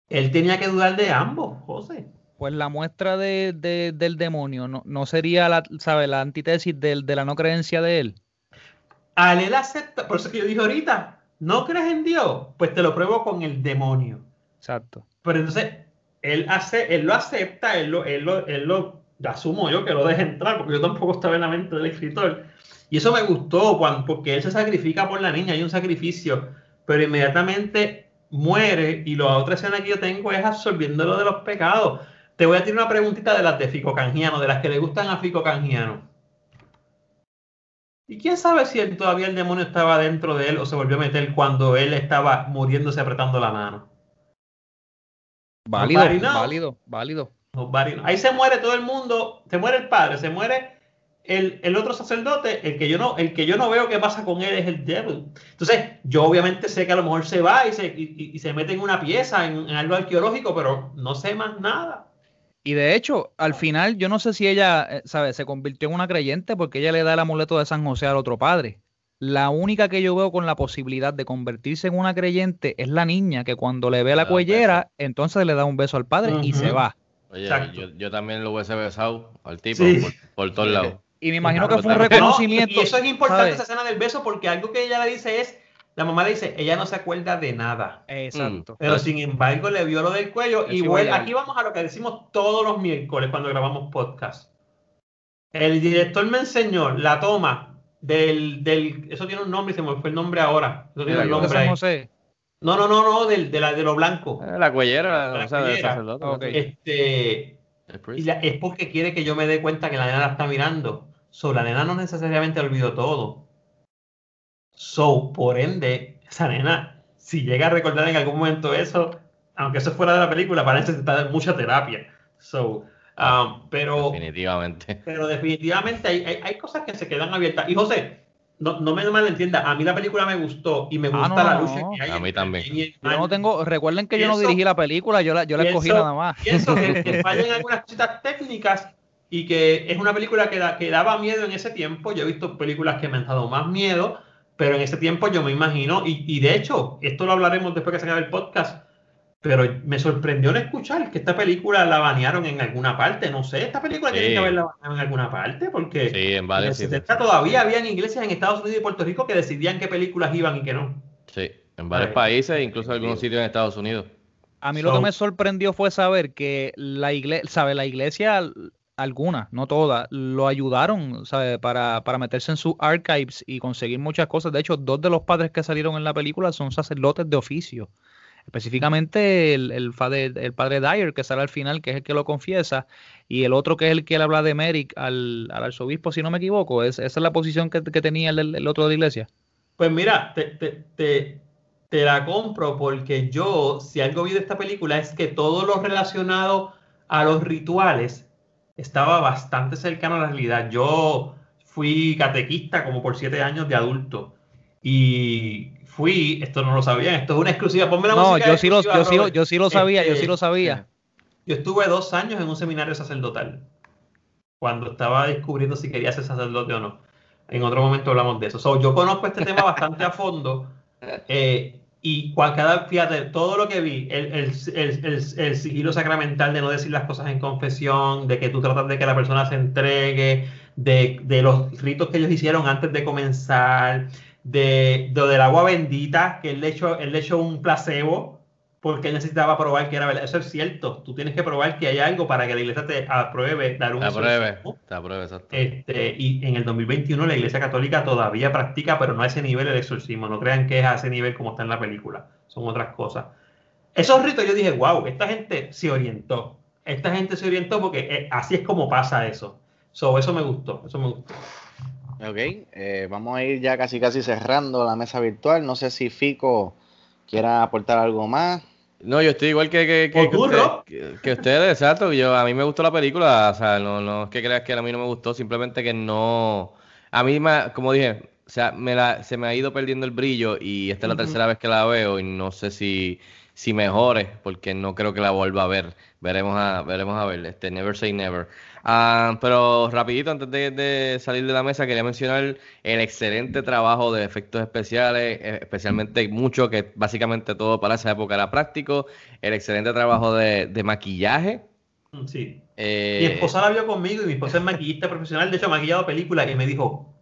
Él tenía que dudar de ambos, José. Pues la muestra de, de- del demonio no, no sería la, ¿sabe? la antítesis de la no creencia de él. Al él acepta, por eso que yo dije ahorita, ¿no crees en Dios? Pues te lo pruebo con el demonio. Exacto. Pero entonces, él, hace, él lo acepta, él lo, él lo, él lo asumo yo que lo deje entrar, porque yo tampoco estaba en la mente del escritor. Y eso me gustó, cuando, porque él se sacrifica por la niña, hay un sacrificio, pero inmediatamente muere y la otra escena que yo tengo es absorbiéndolo de los pecados. Te voy a tirar una preguntita de las de Fico Canjiano, de las que le gustan a Fico Canjiano. ¿Y quién sabe si él- todavía el demonio estaba dentro de él o se volvió a meter cuando él estaba muriéndose apretando la mano? Válido, válido, válido. Ahí se muere todo el mundo, se muere el padre, se muere el, el otro sacerdote, el que yo no, el que yo no veo qué pasa con él es el devil. Entonces, yo obviamente sé que a lo mejor se va y se, y, y- se mete en una pieza, en, en algo arqueológico, pero no sé más nada. Y de hecho, al final, yo no sé si ella, eh, ¿sabes? Se convirtió en una creyente porque ella le da el amuleto de San José al otro padre. La única que yo veo con la posibilidad de convertirse en una creyente es la niña que cuando le ve la Le cuellera, entonces le da un beso al padre y se va. Oye, yo, yo también lo hubiese besado al tipo Sí. por, por todos lados. Y me imagino que fue un No, reconocimiento. No, y eso es importante, ¿sabes? esa escena del beso, porque algo que ella le dice es, la mamá le dice, ella no se acuerda de nada. Exacto. Pero sin embargo le vio lo del cuello y Eso vuel- iba a llegar. aquí vamos a lo que decimos todos los miércoles cuando grabamos podcast. El director me enseñó la toma del, del eso tiene un nombre y se me fue el nombre ahora. Eso tiene yo nombre ahí. José. No, no, no, no, del, de, la, de lo blanco. Eh, La cuellera, La o sea, del sacerdote. Ok. Este, El y la- es porque quiere que yo me dé cuenta que la nena la está mirando. So, la nena no necesariamente olvidó todo. So, por ende, esa nena, si llega a recordar en algún momento eso, aunque eso fuera de la película, para necesitar mucha terapia. So, um, pero, Definitivamente. pero definitivamente hay, hay, hay cosas que se quedan abiertas. Y José, no, no me malentienda, a mí la película me gustó y me Ah, gusta no, la no, lucha no. que hay. A mí también. Yo no tengo, recuerden que yo no dirigí la película, yo la, yo la escogí nada más. Pienso que, que fallan algunas cositas técnicas y que es una película que, da- que daba miedo en ese tiempo. Yo he visto películas que me han dado más miedo, pero en ese tiempo yo me imagino, y, y de hecho, esto lo hablaremos después que se acabe el podcast, pero me sorprendió en escuchar que esta película la banearon en alguna parte. No sé, esta película Sí. tiene que haberla baneado en alguna parte porque Sí, en en varios el sitios. 70 todavía habían iglesias en Estados Unidos y Puerto Rico que decidían qué películas iban y qué no. Sí, en varios países, incluso en algunos sitios en Estados Unidos. A mí lo que me sorprendió fue saber que la iglesia, sabe, la iglesia, algunas, no todas, lo ayudaron, sabe, para, para meterse en sus archives y conseguir muchas cosas. De hecho, dos de los padres que salieron en la película son sacerdotes de oficio. Específicamente el, el, padre, el padre Dyer, que sale al final, que es el que lo confiesa, y el otro que es el que le habla de Merrick al, al arzobispo, si no me equivoco. Es, esa es la posición que, que tenía el, el otro de la iglesia. Pues mira, te, te, te, te la compro porque yo, si algo vi de esta película es que todo lo relacionado a los rituales estaba bastante cercano a la realidad. Yo fui catequista como por siete años de adulto y fui, esto no lo sabían, esto es una exclusiva. Ponme la No, música yo sí, lo, yo, sí yo sí lo sabía, yo sí Este, lo sabía. Yo estuve dos años en un seminario sacerdotal cuando estaba descubriendo si quería ser sacerdote o no. En otro momento hablamos de eso. So, yo conozco este tema bastante a fondo eh, y cada, fíjate, todo lo que vi, el, el, el, el, el sigilo sacramental de no decir las cosas en confesión, de que tú tratas de que la persona se entregue, de, de los ritos que ellos hicieron antes de comenzar, de, de del agua bendita, que él le echó, él le echó un placebo porque él necesitaba probar que era verdad. Eso es cierto. Tú tienes que probar que hay algo para que la iglesia te apruebe dar un Te apruebe, te apruebe, exacto. Este, y en el 2021 la Iglesia Católica todavía practica, pero no a ese nivel el exorcismo. No crean que es a ese nivel como está en la película. Son otras cosas. Esos ritos yo dije, wow, esta gente se orientó. Esta gente se orientó porque eh, así es como pasa eso. So, eso me gustó, eso me gustó. Ok, eh, vamos a ir ya casi casi cerrando la mesa virtual. No sé si Fico quiera aportar algo más. No, yo estoy igual que, que, que, que usted- que- que ustedes, exacto. Yo, a mí me gustó la película, o sea, no, no es que creas que a mí no me gustó, simplemente que no. A mí, me, como dije, o sea, me la, se me ha ido perdiendo el brillo y esta es la tercera vez que la veo y no sé si, si mejore, porque no creo que la vuelva a ver. Veremos a, veremos a ver, este, never say never. Ah, pero rapidito, antes de, de salir de la mesa, quería mencionar el excelente trabajo de efectos especiales, eh, especialmente mucho, que básicamente todo para esa época era práctico, el excelente trabajo de, de maquillaje. Sí. eh, Mi esposa la vio conmigo y mi esposa es maquillista profesional. De hecho, ha maquillado películas y me dijo,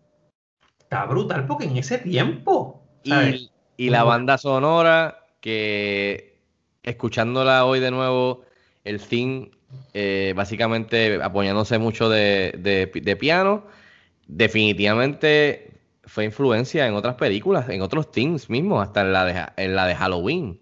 está brutal porque en ese tiempo. ¿sabes? y, y la banda sonora, que escuchándola hoy de nuevo, el theme, eh, básicamente apoyándose mucho de, de- piano, definitivamente fue influencia en otras películas, en otros themes mismos, hasta en la de, la de Halloween.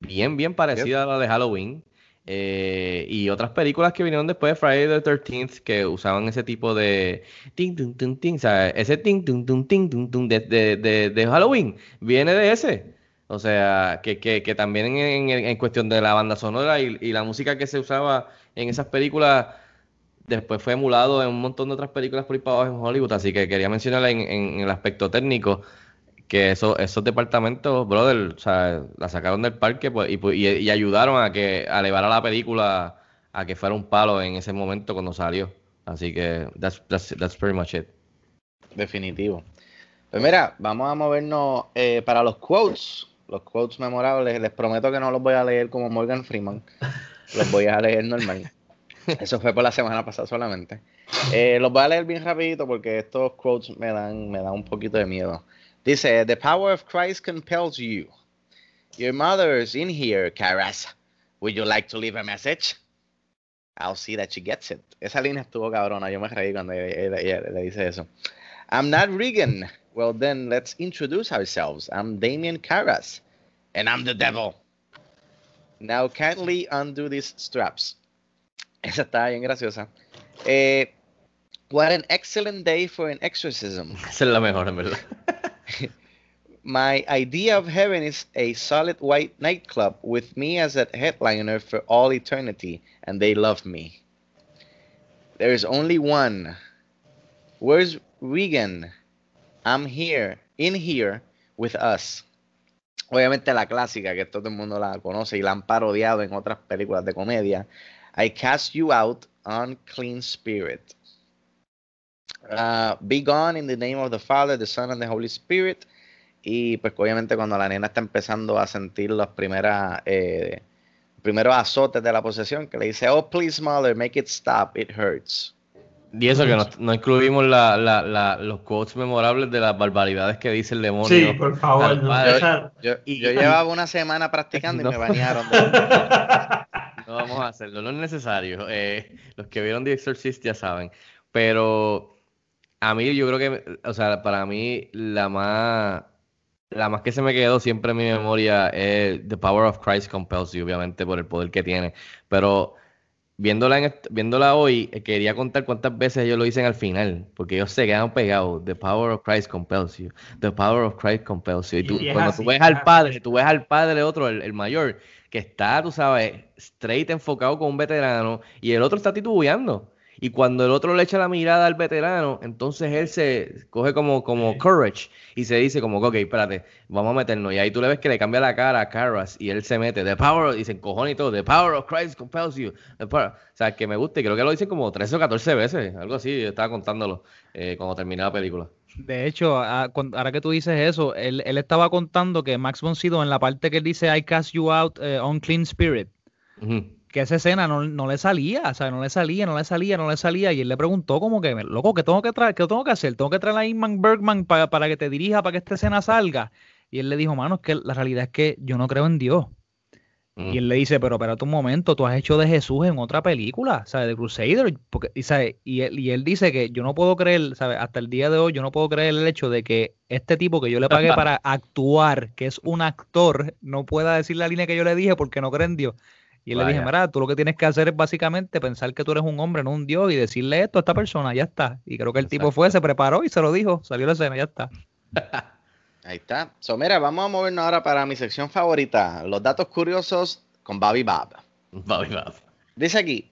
Bien, bien parecida a la de Halloween. Eh, y otras películas que vinieron después de Friday the 13th que usaban ese tipo de ting, tum, ting, o sea, ese ting, ting, tum, tum de, de- de- de Halloween viene de ese. O sea, que, que- que también en, en- cuestión de la banda sonora y, y la música que se usaba en esas películas, después fue emulado en un montón de otras películas por en Hollywood. Así que quería mencionar en, en el aspecto técnico que eso, esos departamentos, brother, o sea, la sacaron del parque pues, y, y- ayudaron a que a elevar a la película a que fuera un palo en ese momento cuando salió. Así que that's, that's, that's pretty much it. Definitivo. Pues mira, vamos a movernos eh, para los quotes. Los quotes memorables. Les prometo que no los voy a leer como Morgan Freeman. Los voy a leer normal. Eso fue por la semana pasada solamente. Eh, los voy a leer bien rapidito porque estos quotes me dan, me dan un poquito de miedo. Dice, The power of Christ compels you. Your mother's in here, Caras. Would you like to leave a message? I'll see that she gets it. Esa línea estuvo cabrona. Yo me reí cuando ella, ella le dice eso. I'm not Regan. Well, then let's introduce ourselves. I'm Damien Caras. And I'm the devil. Now kindly undo these straps. Esa está bien graciosa. Eh, what an excellent day for an exorcism. Esa es la mejor, en verdad. My idea of heaven is a solid white nightclub with me as a headliner for all eternity, and they love me. There is only one. Where's Regan? I'm here, in here, with us. Obviamente la clásica, que todo el mundo la conoce y la han parodiado en otras películas de comedia. I cast you out, unclean spirit. Uh, be gone in the name of the Father, the Son, and the Holy Spirit. Y pues obviamente cuando la nena está empezando a sentir los primeras, eh, primeros azotes de la posesión, que le dice, oh, please, mother, make it stop, it hurts. Y eso que no, no incluimos la, la, la, los quotes memorables de las barbaridades que dice el demonio. Sí, por favor. al no Yo, Y- yo llevaba una semana practicando y No. me banearon. No vamos a hacerlo, no es necesario. Eh, los que vieron The Exorcist ya saben. Pero a mí yo creo que, o sea, para mí la más, la más que se me quedó siempre en mi memoria es The Power of Christ Compels You, obviamente por el poder que tiene. Pero viéndola, en viéndola hoy, eh, quería contar cuántas veces ellos lo dicen al final, porque ellos se quedan pegados. The Power of Christ Compels You. The Power of Christ Compels You. Y tú, Y cuando así, tú ves es al padre, tú ves al padre otro, el, el mayor, que está, tú sabes, straight enfocado con un veterano, y el otro está titubeando. Y cuando el otro le echa la mirada al veterano, entonces él se coge como, como courage y se dice como, ok, espérate, vamos a meternos. Y ahí tú le ves que le cambia la cara a Caras y él se mete, the power, y se encojona y todo, the power of Christ compels you. the power". O sea, que me gusta y creo que lo dicen como 13 o 14 veces, algo así, yo estaba contándolo eh, cuando terminé la película. De hecho, ahora que tú dices eso, él, él estaba contando que Max von Sydow en la parte que él dice I cast you out, eh, unclean spirit, Ujú. Que esa escena no, no le salía, o sea, no le salía, no le salía, no le salía, y él le preguntó como que, loco, ¿qué tengo que traer? ¿Qué tengo que hacer? ¿Tengo que traer a Ingman Bergman para, para que te dirija, para que esta escena salga? Y él le dijo, mano, es que la realidad es que yo no creo en Dios. Mm. Y él le dice, pero espérate un momento, tú has hecho de Jesús en otra película, ¿sabes? De Crusader. Porque, y, ¿sabe? Y, él, y él dice que yo no puedo creer, ¿sabes? Hasta el día de hoy yo no puedo creer el hecho de que este tipo que yo le pagué para actuar, que es un actor, no pueda decir la línea que yo le dije porque no cree en Dios. Y él le dije, mira, tú lo que tienes que hacer es básicamente pensar que tú eres un hombre, no un Dios, y decirle esto a esta persona, ya está. Y creo que el tipo fue, se preparó y se lo dijo, salió la escena, ya está. Ahí está. So, mira, vamos a movernos ahora para mi sección favorita, los datos curiosos con Bobby Bob. Bobby Bob. Dice aquí,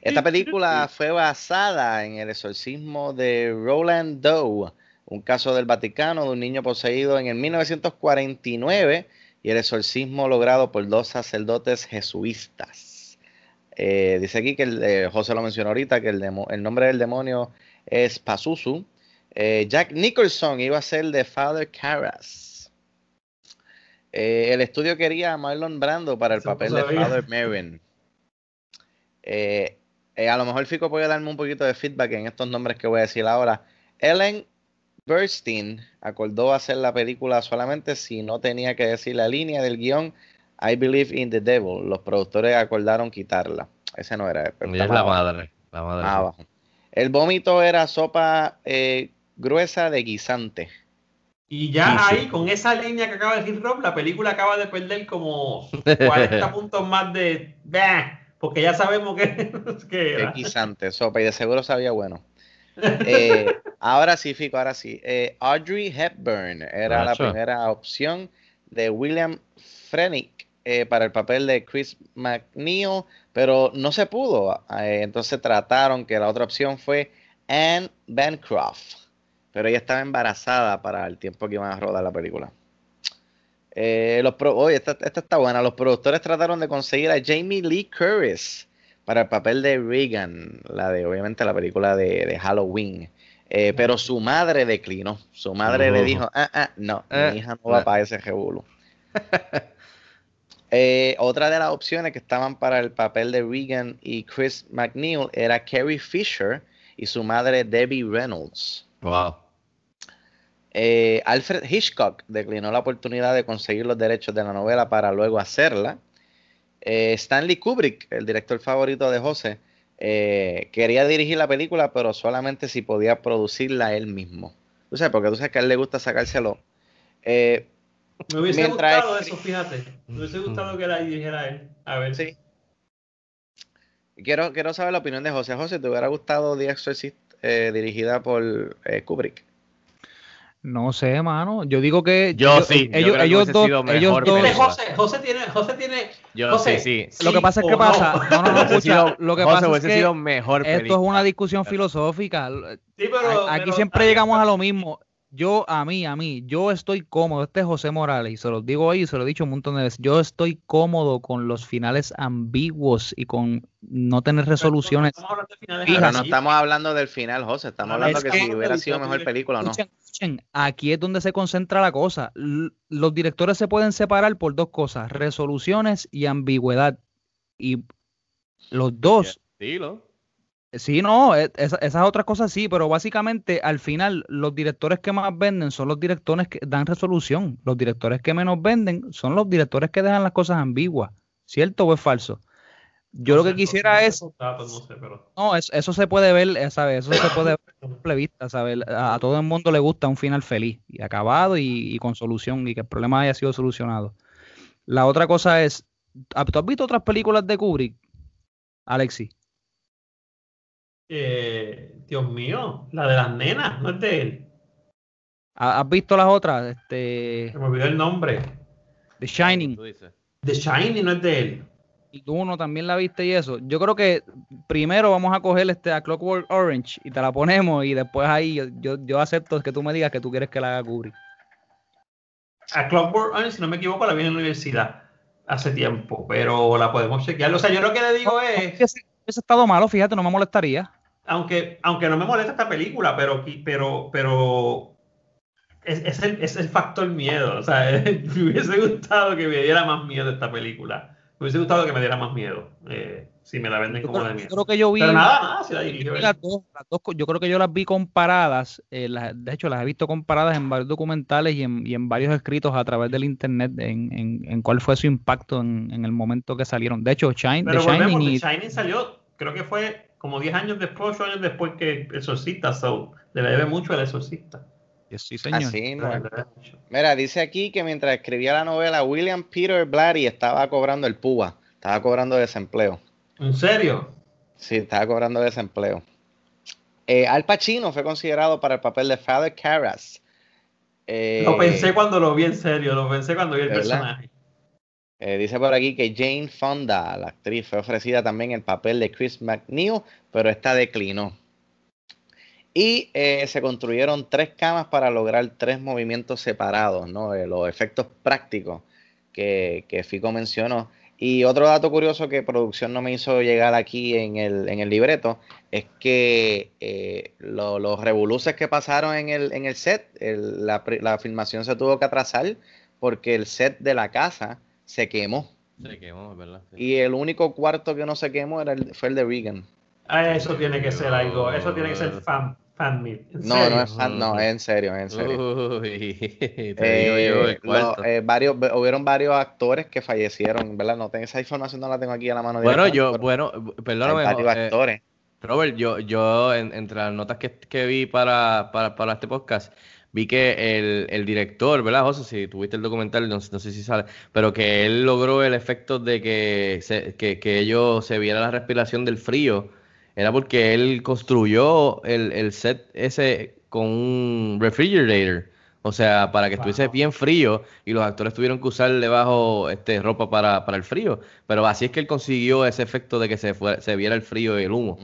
esta película fue basada en el exorcismo de Roland Doe, un caso del Vaticano de un niño poseído en el 1949 y el exorcismo logrado por dos sacerdotes jesuitas. Eh, dice aquí que el, eh, José lo mencionó ahorita, que el, demo- el nombre del demonio es Pazuzu. Eh, Jack Nicholson iba a ser de Father Carras. El estudio quería a Marlon Brando para el Eso papel de. Father Merrin. A lo mejor Fico puede darme un poquito de feedback en estos nombres que voy a decir ahora. Ellen Burstyn acordó hacer la película solamente si no tenía que decir la línea del guion I Believe in the Devil. Los productores acordaron quitarla. Ese no era. pero es la abajo. madre. La madre. Abajo. El vómito era sopa eh, gruesa de guisante. Y ya Sí, sí. ahí, con esa línea que acaba de decir Rob, la película acaba de perder como 40 puntos más de... Bah, porque ya sabemos que, que Es era. guisante, sopa, y de seguro sabía bueno. Eh, ahora sí, Fico, ahora sí. Eh, Audrey Hepburn era la primera opción de William Frenick eh, para el papel de Chris McNeil, pero no se pudo. Entonces trataron que la otra opción fue Anne Bancroft, pero ella estaba embarazada para el tiempo que iban a rodar la película. Los pro- oye, esta, esta está buena. Los productores trataron de conseguir a Jamie Lee Curtis para el papel de Regan, la de obviamente la película de, de Halloween. Eh, pero su madre declinó. Su madre le dijo, ah, ah, no, Eh, mi hija no va para ese revuelo. Eh, otra de las opciones que estaban para el papel de Regan y Chris McNeil era Carrie Fisher y su madre Debbie Reynolds. Wow. Eh, Alfred Hitchcock declinó la oportunidad de conseguir los derechos de la novela para luego hacerla. Eh, Stanley Kubrick, el director favorito de José, eh, quería dirigir la película, pero solamente si podía producirla él mismo. Tú sabes, porque tú sabes que a él le gusta sacárselo. Eh, Me hubiese Mientras gustado eso, fíjate. Me hubiese gustado que la dirigiera él. A ver. Sí. quiero, quiero saber la opinión de José. José, ¿te hubiera gustado The Exorcist eh, dirigida por eh, Kubrick? No sé, mano. Yo digo que. Yo sí, yo Ellos, dos. sido Ellos mejor dos. José, José tiene, José tiene. Yo José, sí, sí. Lo que pasa es que pasa. No, no, no, Hubiese escucha. sido- Lo que José, pasa es que sido mejor esto es una discusión filosófica. Sí, pero, Aquí pero- siempre llegamos a lo mismo. Yo, a mí, a mí, yo estoy cómodo. Este es José Morales y se los digo hoy y se lo he dicho un montón de veces. Yo estoy cómodo con los finales ambiguos y con no tener resoluciones. Estamos hablando de finales Pero Fíjate. no estamos hablando del final, José. Estamos Ah, hablando es que, que- si hubiera sido mejor película o no. Escuchen, escuchen, aquí es donde se concentra la cosa. L- los directores se pueden separar por dos cosas, resoluciones y ambigüedad. Y los dos, Dilo. Sí, no, e- esa- esas otras cosas sí, pero básicamente al final los directores que más venden son los directores que dan resolución. Los directores que menos venden son los directores que dejan las cosas ambiguas. ¿Cierto o es falso? Yo no lo sé, que quisiera no es no sé, pero- no, es- eso se puede ver, eh, ¿sabes? Eso se puede ver a simple vista, ¿sabes? A, a todo el mundo le gusta un final feliz y acabado y, y con solución y que el problema haya sido solucionado. La otra cosa es, ¿ha- ¿tú has visto otras películas de Kubrick, Alexi? Eh, Dios mío, la de las nenas, no es de él. ¿Ha- ¿Has visto las otras? Este, Se me olvidó el nombre. The Shining, Tú dices. The Shining no es de él. y tú uno también la viste y eso. Yo creo que primero vamos a coger este a Clockwork Orange y te la ponemos y después ahí yo, yo, acepto que tú me digas que tú quieres que la haga Kubrick. A Clockwork Orange, si no me equivoco, la vi en la universidad hace tiempo, pero la podemos chequear. O sea, yo lo que le digo es, ese estado malo, fíjate, no me molestaría. aunque, aunque no me molesta esta película, pero, pero, pero es, es el, es el factor miedo. O sea, me hubiese gustado que me diera más miedo esta película. Me hubiese gustado que me diera más miedo. eh, si me la venden Yo como creo, de yo miedo. creo que yo vi, Pero nada, nada, si la yo dirigió vi él. las dos, las dos co- yo creo que yo las vi comparadas, eh, las- de hecho las he visto comparadas en varios documentales y en, y en varios escritos a través del internet en, en- en cuál fue su impacto en, en el momento que salieron. De hecho, Shine, Pero The volvemos, Shining The Shining salió, creo que fue como 10 años después, 8 años después que El Exorcista, so le debe mucho al Exorcista. Sí, señor. Así. Mira, dice aquí que mientras escribía la novela, William Peter Blatty estaba cobrando el PUA, estaba cobrando desempleo. ¿En serio? Sí, estaba cobrando desempleo. Eh, Al Pacino fue considerado para el papel de Father Karras. Eh, Lo pensé cuando lo vi en serio, lo pensé cuando vi el ¿Verdad? personaje. eh, dice por aquí que Jane Fonda, la actriz, fue ofrecida también el papel de Chris McNeil, pero esta declinó. Y eh, se construyeron tres camas para lograr tres movimientos separados, ¿no? Eh, los efectos prácticos que, que Fico mencionó. Y otro dato curioso que producción no me hizo llegar aquí en el, en el libreto es que eh, lo- los revoluces que pasaron en el, en el set, el- la, filmación se tuvo que atrasar porque el set de la casa se quemó. Se quemó, es verdad. sí. Y el único cuarto que no se quemó era el- fue el de Regan. Ah, eso tiene que ser algo, eso tiene que ser fan, fan meet. ¿En No, serio? no es fan, no, es en serio, es en serio. Uy, te digo yo, Eh, el cuarto. lo- eh, varios, hubieron varios actores que fallecieron, ¿verdad? No tengo esa información, no la tengo aquí a la mano. Bueno, yo, pero bueno, hay perdóname. varios eh, actores. Robert, yo, yo en- entre las notas que, que vi para, para, para este podcast, vi que el, el director, ¿verdad, José? Si tuviste el documental, no, sé- no sé si sale, pero que él logró el efecto de que, se, que, que ellos se viera la respiración del frío. Era porque él construyó el, el set ese con un refrigerator. O sea, para que estuviese Wow. bien frío y los actores tuvieron que usar debajo este, ropa para, para el frío. Pero así es que él consiguió ese efecto de que se, fue- se viera el frío y el humo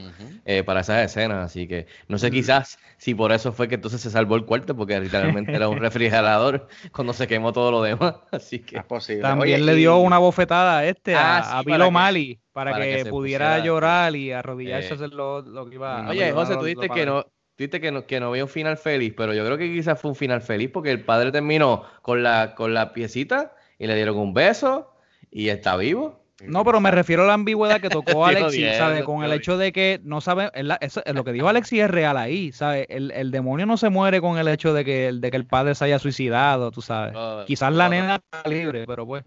eh, para esas escenas. Así que no sé quizás si por eso fue que entonces se salvó el cuarto, porque literalmente era un refrigerador cuando se quemó todo lo demás. Así que Es posible. También Oye, le y- dio una bofetada a este, Ah, a, sí, a Bill para que- O'Malley, para, para que, pudiera pusiera- llorar y arrodillarse Eh. a hacer lo, lo que iba a Oye, perdonar José, tú dijiste que no, dijiste que no, que no había un final feliz, pero yo creo que quizás fue un final feliz porque el padre terminó con la, con la piecita y le dieron un beso y está vivo. No, pero me refiero a la ambigüedad que tocó Alexis, ¿sabes? Con el hecho de que no sabe, la- eso- lo que dijo Alexis es real ahí, ¿sabes? El, el demonio no se muere con el hecho de que, de que el padre se haya suicidado, tú sabes. Quizás la nena está libre, pero pues.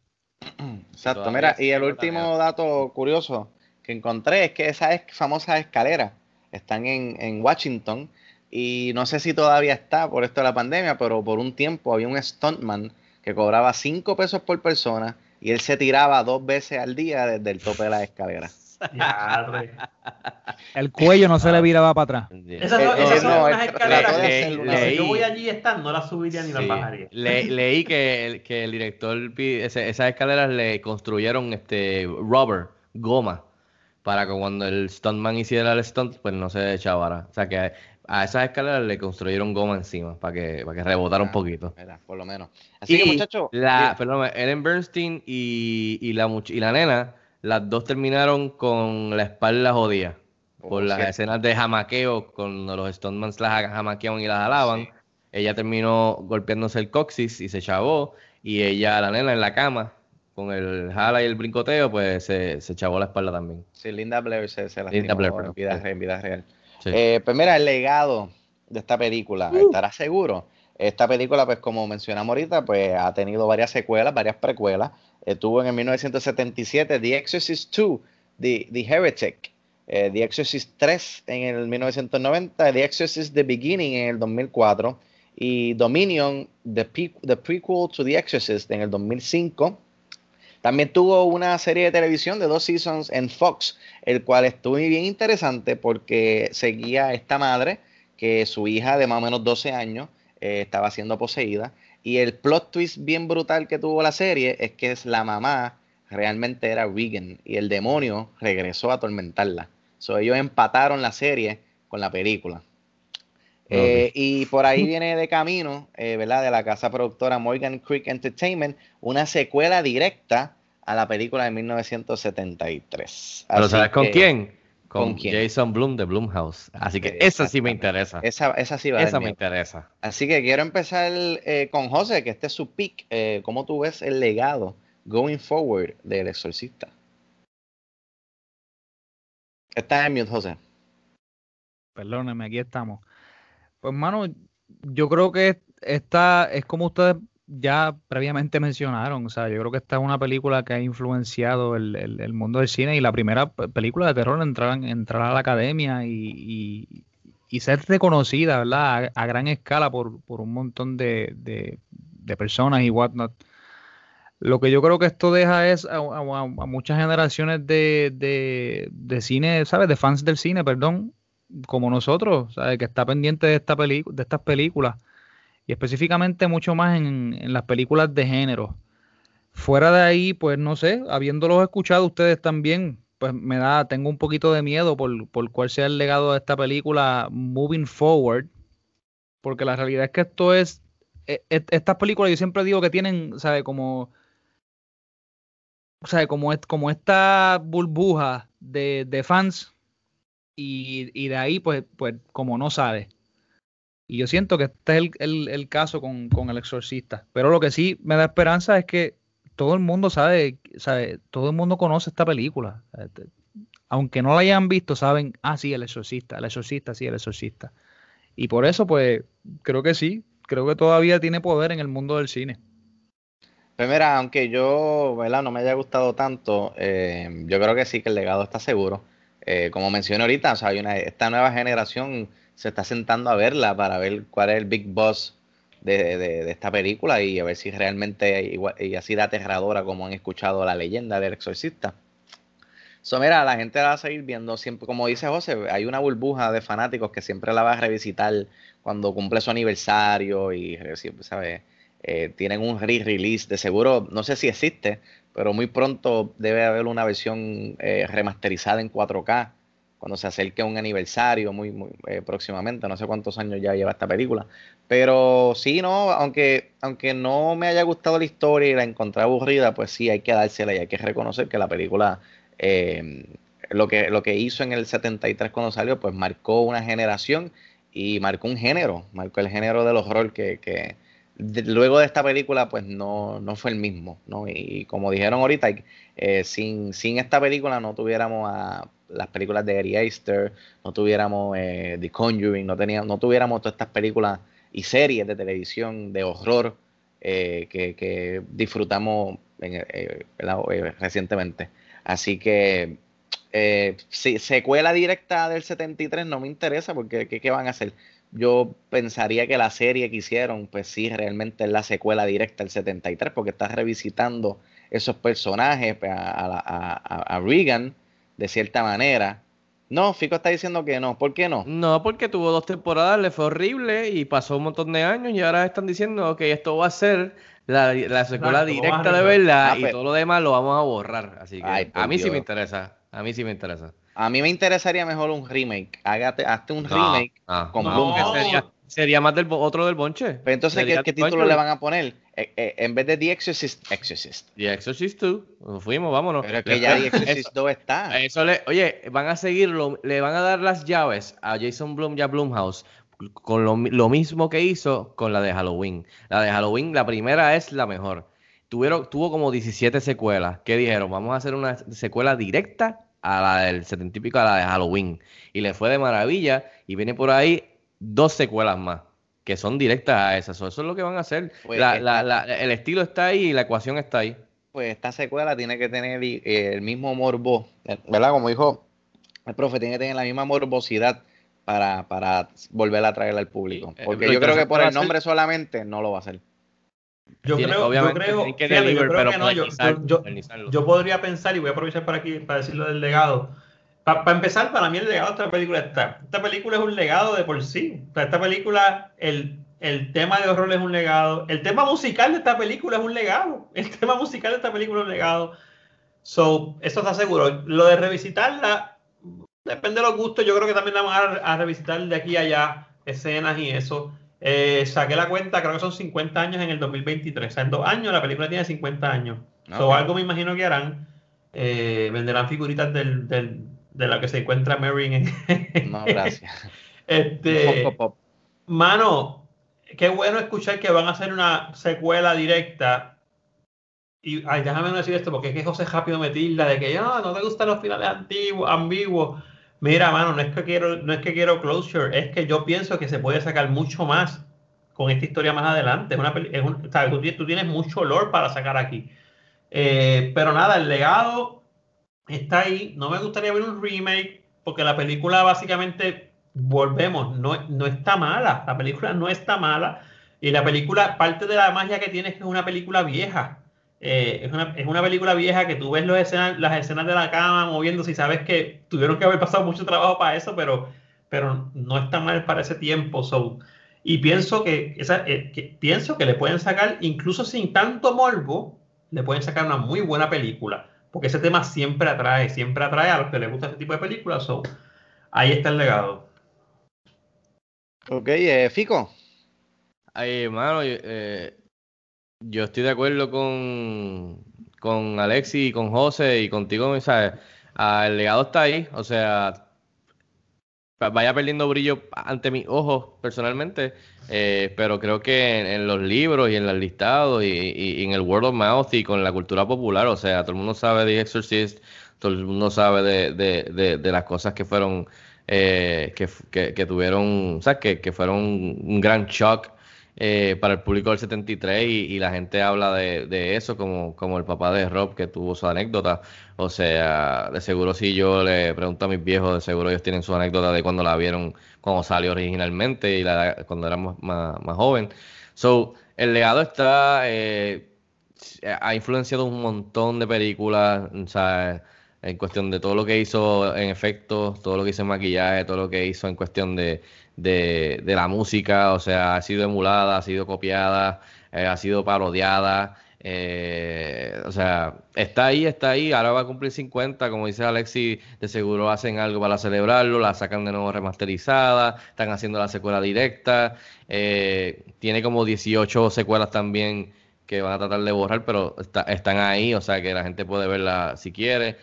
Exacto, mira, y el último dato curioso que encontré es que esas es- famosas escaleras están en, en Washington y no sé si todavía está por esto de la pandemia, pero por un tiempo había un stuntman que cobraba 5 pesos por persona y él se tiraba dos veces al día desde el tope de las escaleras. Diadre. El cuello no se le viraba para atrás. Esas son, esas son no, unas él escaleras que, si yo voy allí y están, no las subiría ni las Sí. bajaría. Le- leí que el, que el director esas escaleras le construyeron este rubber, goma, para que cuando el stuntman hiciera el stunt, pues no se echabara. O sea que a esas escaleras le construyeron goma encima para que, para que rebotara un Ah, poquito. por lo menos. Así Y que muchachos, la, perdón, Ellen Bernstein y, y la, y la nena, las dos terminaron con la espalda jodida. Por Oh, las cierto. escenas de jamaqueo, cuando los Stonemans las jamaqueaban y las alaban. Sí. Ella terminó golpeándose el coxis y se chavó. Y ella, la nena, en la cama, con el jala y el brincoteo, pues se, se chavó la espalda también. sí, Linda Blair se, se Linda lastimó Blair, en, vida, en vida real. Sí. Eh, pues mira, el legado de esta película, Uh. ¿estarás seguro? Esta película, pues como mencionamos ahorita, pues ha tenido varias secuelas, varias precuelas. Eh, tuvo en el 1977 The Exorcist 2, The, The Heretic, eh, The Exorcist 3 en el 1990, The Exorcist The Beginning en el 2004 y Dominion, The, Pe- the Prequel to The Exorcist en el 2005. También tuvo una serie de televisión de dos seasons en Fox, el cual estuvo bien interesante porque seguía esta madre que su hija de más o menos 12 años eh, estaba siendo poseída. Y el plot twist bien brutal que tuvo la serie es que es la mamá realmente era Regan y el demonio regresó a atormentarla. So, ellos empataron la serie con la película. Eh, y por ahí viene de camino, eh, ¿verdad? De la casa productora Morgan Creek Entertainment, una secuela directa a la película de 1973. Pero Así ¿sabes con que quién? Con, ¿con quién? Jason Blum de Blumhouse. Así que esa sí me interesa. Esa, esa sí va a Esa me miedo. interesa. Así que quiero empezar eh, con José, que este es su pick. Eh, ¿Cómo tú ves el legado going forward del exorcista? Estás en mute, José. Perdónenme, aquí estamos. Pues, mano, yo creo que esta es como ustedes ya previamente mencionaron. O sea, yo creo que esta es una película que ha influenciado el, el- mundo del cine y la primera pe- película de terror en entrar, en entrar a la academia y, y- ser reconocida, ¿verdad? A, gran escala por, por un montón de, de- personas y whatnot. Lo que yo creo que esto deja es a- a- a muchas generaciones de, de, de cine, ¿sabes? De fans del cine, perdón, como nosotros, ¿sabes? Que está pendiente de, esta de estas películas y específicamente mucho más en, en las películas de género. Fuera de ahí, pues no sé, habiéndolos escuchado ustedes también, pues me da, tengo un poquito de miedo por, por cuál sea el legado de esta película moving forward, porque la realidad es que esto es, e- e- estas películas yo siempre digo que tienen, ¿sabes? Como, ¿sabes? Como, como esta burbuja de, de fans y, de ahí, pues, pues como no sale. Y yo siento que este es el, el- el caso con, con El Exorcista. Pero lo que sí me da esperanza es que todo el mundo sabe, sabe, todo el mundo conoce esta película. Este, Aunque no la hayan visto, saben, ah, sí, El Exorcista, El Exorcista, sí, El Exorcista. Y por eso, pues, creo que sí, creo que todavía tiene poder en el mundo del cine. Pues mira, aunque yo. No me haya gustado tanto, eh, yo creo que sí que el legado está seguro. Eh, como mencioné ahorita, o sea, hay una, esta nueva generación se está sentando a verla para ver cuál es el big boss de, de- esta película y a ver si realmente igual, y así de aterradora como han escuchado la leyenda del exorcista. So, mira, la gente la va a seguir viendo siempre, como dice José, hay una burbuja de fanáticos que siempre la va a revisitar cuando cumple su aniversario y, ¿sabes? Eh, tienen un re-release, de seguro, no sé si existe, pero muy pronto debe haber una versión eh, remasterizada en 4K cuando se acerque un aniversario muy, muy eh, próximamente, no sé cuántos años ya lleva esta película, pero sí, no, aunque, aunque no me haya gustado la historia y la encontré aburrida, pues sí, hay que dársela y hay que reconocer que la película, eh, lo, que, lo que hizo en el 73 cuando salió, pues marcó una generación y marcó un género, marcó el género del horror que, que luego de esta película, pues no, no fue el mismo, ¿no? Y, como dijeron ahorita, eh, sin, sin esta película no tuviéramos las películas de Ari no tuviéramos eh, The Conjuring, no, teníamos, no tuviéramos todas estas películas y series de televisión de horror eh, que, que disfrutamos eh, recientemente. Así que si secuela directa del 73 no me interesa porque ¿qué, qué van a hacer? Yo pensaría que la serie que hicieron, pues sí, realmente es la secuela directa del 73 porque está revisitando esos personajes pues, a, a a- Regan de cierta manera. No, Fico está diciendo que no. ¿Por qué no? No, porque tuvo dos temporadas, le fue horrible y pasó un montón de años y ahora están diciendo que esto va a ser la, la secuela directa de verdad Ah, y pues. todo lo demás lo vamos a borrar. Así que Ay, a mí sí me interesa. A mí sí me interesa. A mí me interesaría mejor un remake. Hágate, hazte un No, remake no, con no. Sería, sería más del otro del bonche. Pero entonces, ¿qué, título le van a poner? Eh, eh, en vez de The Exorcist, Exorcist. The Exorcist 2. Nos fuimos, vámonos. Pero es que ya The Exorcist 2 está. Eso le, oye, van a seguirlo, le van a dar las llaves a Jason Blum y a Blumhouse con lo, lo mismo que hizo con la de Halloween. La de Halloween, la primera es la mejor. Tuvieron, tuvo como 17 secuelas. ¿Qué dijeron? Vamos a hacer una secuela directa a la del 70 y pico, a la de Halloween. Y le fue de maravilla. Y viene por ahí dos secuelas más, que son directas a esas. Eso es lo que van a hacer. Pues La- esta- la- la- el estilo está ahí y la ecuación está ahí. Pues esta secuela tiene que tener eh, el mismo morbo, eh, ¿verdad? Como dijo el profe, tiene que tener la misma morbosidad para, para volver a traerla al público. Eh, Porque yo creo que por el nombre solamente no lo va a hacer. Yo creo, yo creo, que fíjate, yo deliver, creo pero que no, yo, yo- yo- yo podría pensar, y voy a aprovechar para aquí para decirlo del legado. Para empezar, para mí el legado de esta película está. Esta película es un legado de por sí. Esta película, el, el tema de horror es un legado. El tema musical de esta película es un legado. El tema musical de esta película es un legado. So, eso está seguro. Lo de revisitarla, depende de los gustos. Yo creo que también la van a, a revisitar de aquí a allá, escenas y eso. Eh, saqué la cuenta, creo que son 50 años en el 2023. O sea, en dos años la película tiene 50 años. So, Ok. algo me imagino que harán. Eh, venderán figuritas del, del- de la que se encuentra Mary en. No, gracias. este, Pop. Mano, qué bueno escuchar que van a hacer una secuela directa. Y ay, déjame no decir esto, porque es que José rápido me tilda de que "Ah, no te gustan los finales antiguos, ambiguos. Mira, mano, no es que quiero, no es que quiero closure, es que yo pienso que se puede sacar mucho más con esta historia más adelante. Es una, es un- tú tienes mucho olor para sacar aquí. Eh, pero nada, el legado está ahí. No me gustaría ver un remake, porque la película básicamente, volvemos, no, no está mala. La película no está mala. Y la película, parte de la magia que tiene es que es una película vieja. Eh, es, una, es una película vieja que tú ves los escenas, las escenas de la cama moviéndose y sabes que tuvieron que haber pasado mucho trabajo para eso, pero, pero no está mal para ese tiempo. So, y pienso que, esa, eh, que- pienso que le pueden sacar, incluso sin tanto morbo, le pueden sacar una muy buena película. Porque ese tema siempre atrae, siempre atrae a los que les gusta ese tipo de películas. So, ahí está el legado. Ok, eh, Fico. Ay, hermano, yo, eh, yo estoy de acuerdo con, con Alexi y con José y contigo, ¿sabes? El legado está ahí, o sea, va- vaya perdiendo brillo ante mis ojos personalmente, eh, pero creo que en, los libros y en los listados y, y- en el word of mouth y con la cultura popular, o sea, todo el mundo sabe de Exorcist, todo el mundo sabe de, de, de, las cosas que fueron, eh, que, que, que tuvieron, o que, que fueron un gran shock eh, para el público del 73 y, y la gente habla de, de eso como, como el papá de Rob que tuvo su anécdota. O sea, de seguro si yo le pregunto a mis viejos, de seguro ellos tienen su anécdota de cuando la vieron, cuando salió originalmente y la, cuando éramos más, joven. So, el legado está, eh, ha influenciado un montón de películas, o sea, en cuestión de todo lo que hizo en efectos, todo lo que hizo en maquillaje, todo lo que hizo en cuestión de, de, de la música, o sea, ha sido emulada, ha sido copiada, eh, ha sido parodiada, eh, o sea, está ahí, está ahí, ahora va a cumplir 50, como dice Alexi, de seguro hacen algo para celebrarlo, la sacan de nuevo remasterizada, están haciendo la secuela directa, eh, tiene como 18 secuelas también que van a tratar de borrar, pero está- están ahí, o sea, que la gente puede verla si quiere.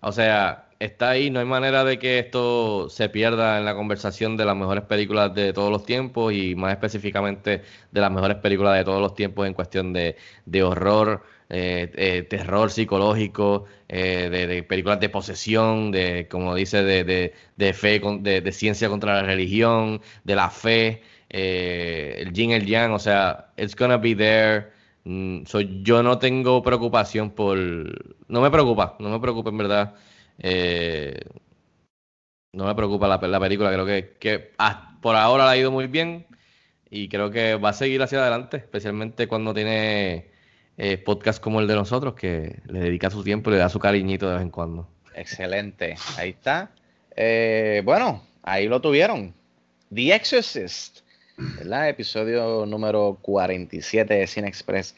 O sea, está ahí, no hay manera de que esto se pierda en la conversación de las mejores películas de todos los tiempos y más específicamente de las mejores películas de todos los tiempos en cuestión de, de horror, eh, eh, terror psicológico, eh, de, películas de posesión, de, como dice, de, de, de fe, con- de, de ciencia contra la religión, de la fe, eh, el yin, el yang, o sea, it's gonna be there. Mm, so, yo no tengo preocupación por... No me preocupa, no me preocupa en verdad. Eh, no me preocupa la, pe- la película, creo que, por ahora la ha ido muy bien y creo que va a seguir hacia adelante, especialmente cuando tiene eh, podcasts como el de nosotros, que le dedica su tiempo y le da su cariñito de vez en cuando. Excelente, ahí está. Eh, bueno, ahí lo tuvieron. The Exorcist. Episodio número 47 de Cine Express.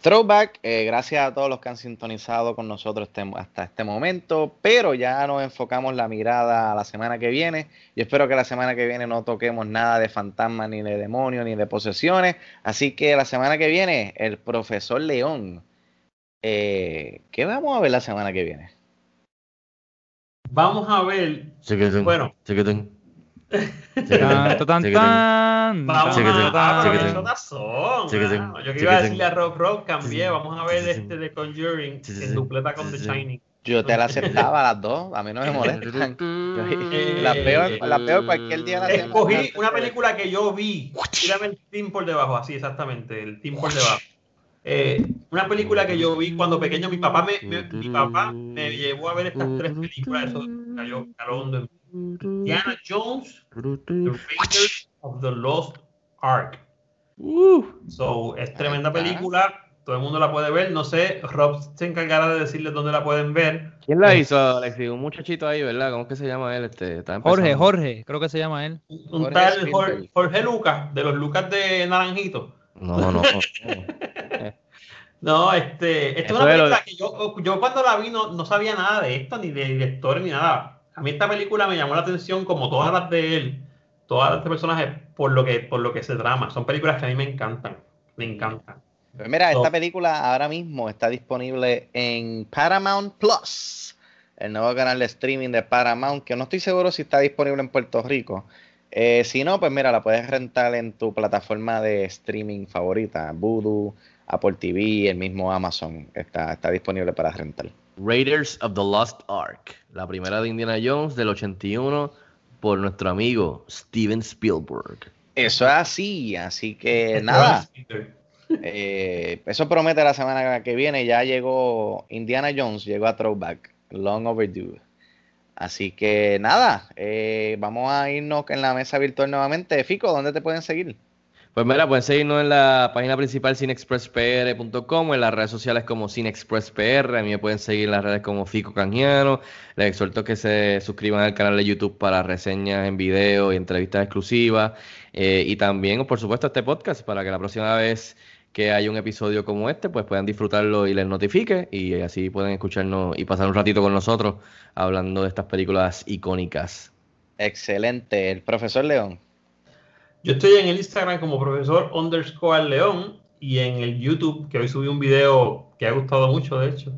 Throwback, eh, gracias a todos los que han sintonizado con nosotros este- hasta este momento, pero ya nos enfocamos la mirada a la semana que viene. Yo espero que la semana que viene no toquemos nada de fantasmas, ni de demonios, ni de posesiones. Así que la semana que viene, el profesor León. Eh, ¿Qué vamos a ver la semana que viene? Vamos a ver. Chiquitín, Bueno. chiquitín, Tan, tan, Vamos a, mano. Yo que iba a decirle a Rock Rock, cambié. Vamos a ver este de Conjuring en dupleta con The. Shining. Yo te la aceptaba las dos, a mí no me molestan. Yo- las veo, las veo cualquier día de la semana. Escogí una película que yo vi. Tírame el team por debajo, así exactamente, el team por debajo. Eh, una película que yo vi cuando pequeño, mi papá me, me- mi papá me llevó a ver estas tres películas, eso cayó, hondo en mí. Indiana Jones, The Raiders of the Lost Ark. So, es tremenda película, todo el mundo la puede ver, no sé, Rob se encargará de decirles dónde la pueden ver. ¿Quién la hizo, Alexi? Un muchachito ahí, ¿verdad? ¿Cómo es que se llama él? Este, Jorge. Jorge, creo que se llama él. Un Jorge tal. Jorge, Jorge Lucas, de los Lucas de Naranjito. No, no, no. No, este, esta es una lo- película que yo, yo cuando la vi no, no sabía nada de esto, ni de directores, ni nada. A mí esta película me llamó la atención como todas las de él, todas las de personajes, por lo que, por lo que se trama. Son películas que a mí me encantan, me encantan. Pues mira, esta película ahora mismo está disponible en Paramount Plus, el nuevo canal de streaming de Paramount, que no estoy seguro si está disponible en Puerto Rico. Eh, si no, pues mira, la puedes rentar en tu plataforma de streaming favorita, Voodoo, Apple TV, el mismo Amazon, está, está disponible para rentar. Raiders of the Lost Ark, la primera de Indiana Jones del 81 por nuestro amigo Steven Spielberg. Eso es así, así que nada. Eh, eso promete la semana que viene. Ya llegó Indiana Jones, llegó a Throwback, long overdue. Así que nada, eh, vamos a irnos en la mesa virtual nuevamente. Fico, ¿dónde te pueden seguir? Pues mira, pueden seguirnos en la página principal cinexpresspr.com, en las redes sociales como cinexpresspr, a mí me pueden seguir en las redes como Fico Canjiano, les exhorto que se suscriban al canal de YouTube para reseñas en video y entrevistas exclusivas, eh, y también, por supuesto, este podcast para que la próxima vez que haya un episodio como este, pues puedan disfrutarlo y les notifique, y así pueden escucharnos y pasar un ratito con nosotros hablando de estas películas icónicas. Excelente. El profesor León. Yo estoy en el Instagram como profesor underscore león y en el YouTube, que hoy subí un video que ha gustado mucho, de hecho,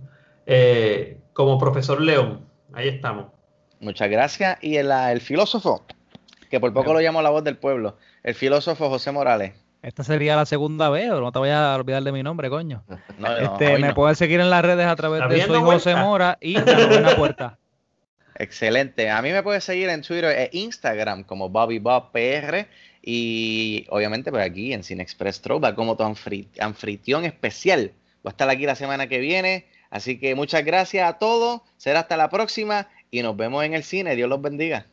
eh, como profesor león. Ahí estamos. Muchas gracias. Y el, el filósofo, que por poco lo llamo la voz del pueblo, el filósofo José Morales. Esta sería la segunda vez, o no te vayas a olvidar de mi nombre, coño. No, no, Este, me no. puedes seguir en las redes a través de Soy José. Mora y La Novena Puerta. Excelente. A mí me puedes seguir en Twitter e Instagram como Bobby Bob PR y obviamente pues aquí en Cine Express Throwback como tu anfitrión especial. Voy a estar aquí la semana que viene. Así que muchas gracias a todos. Será hasta la próxima y nos vemos en el cine. Dios los bendiga.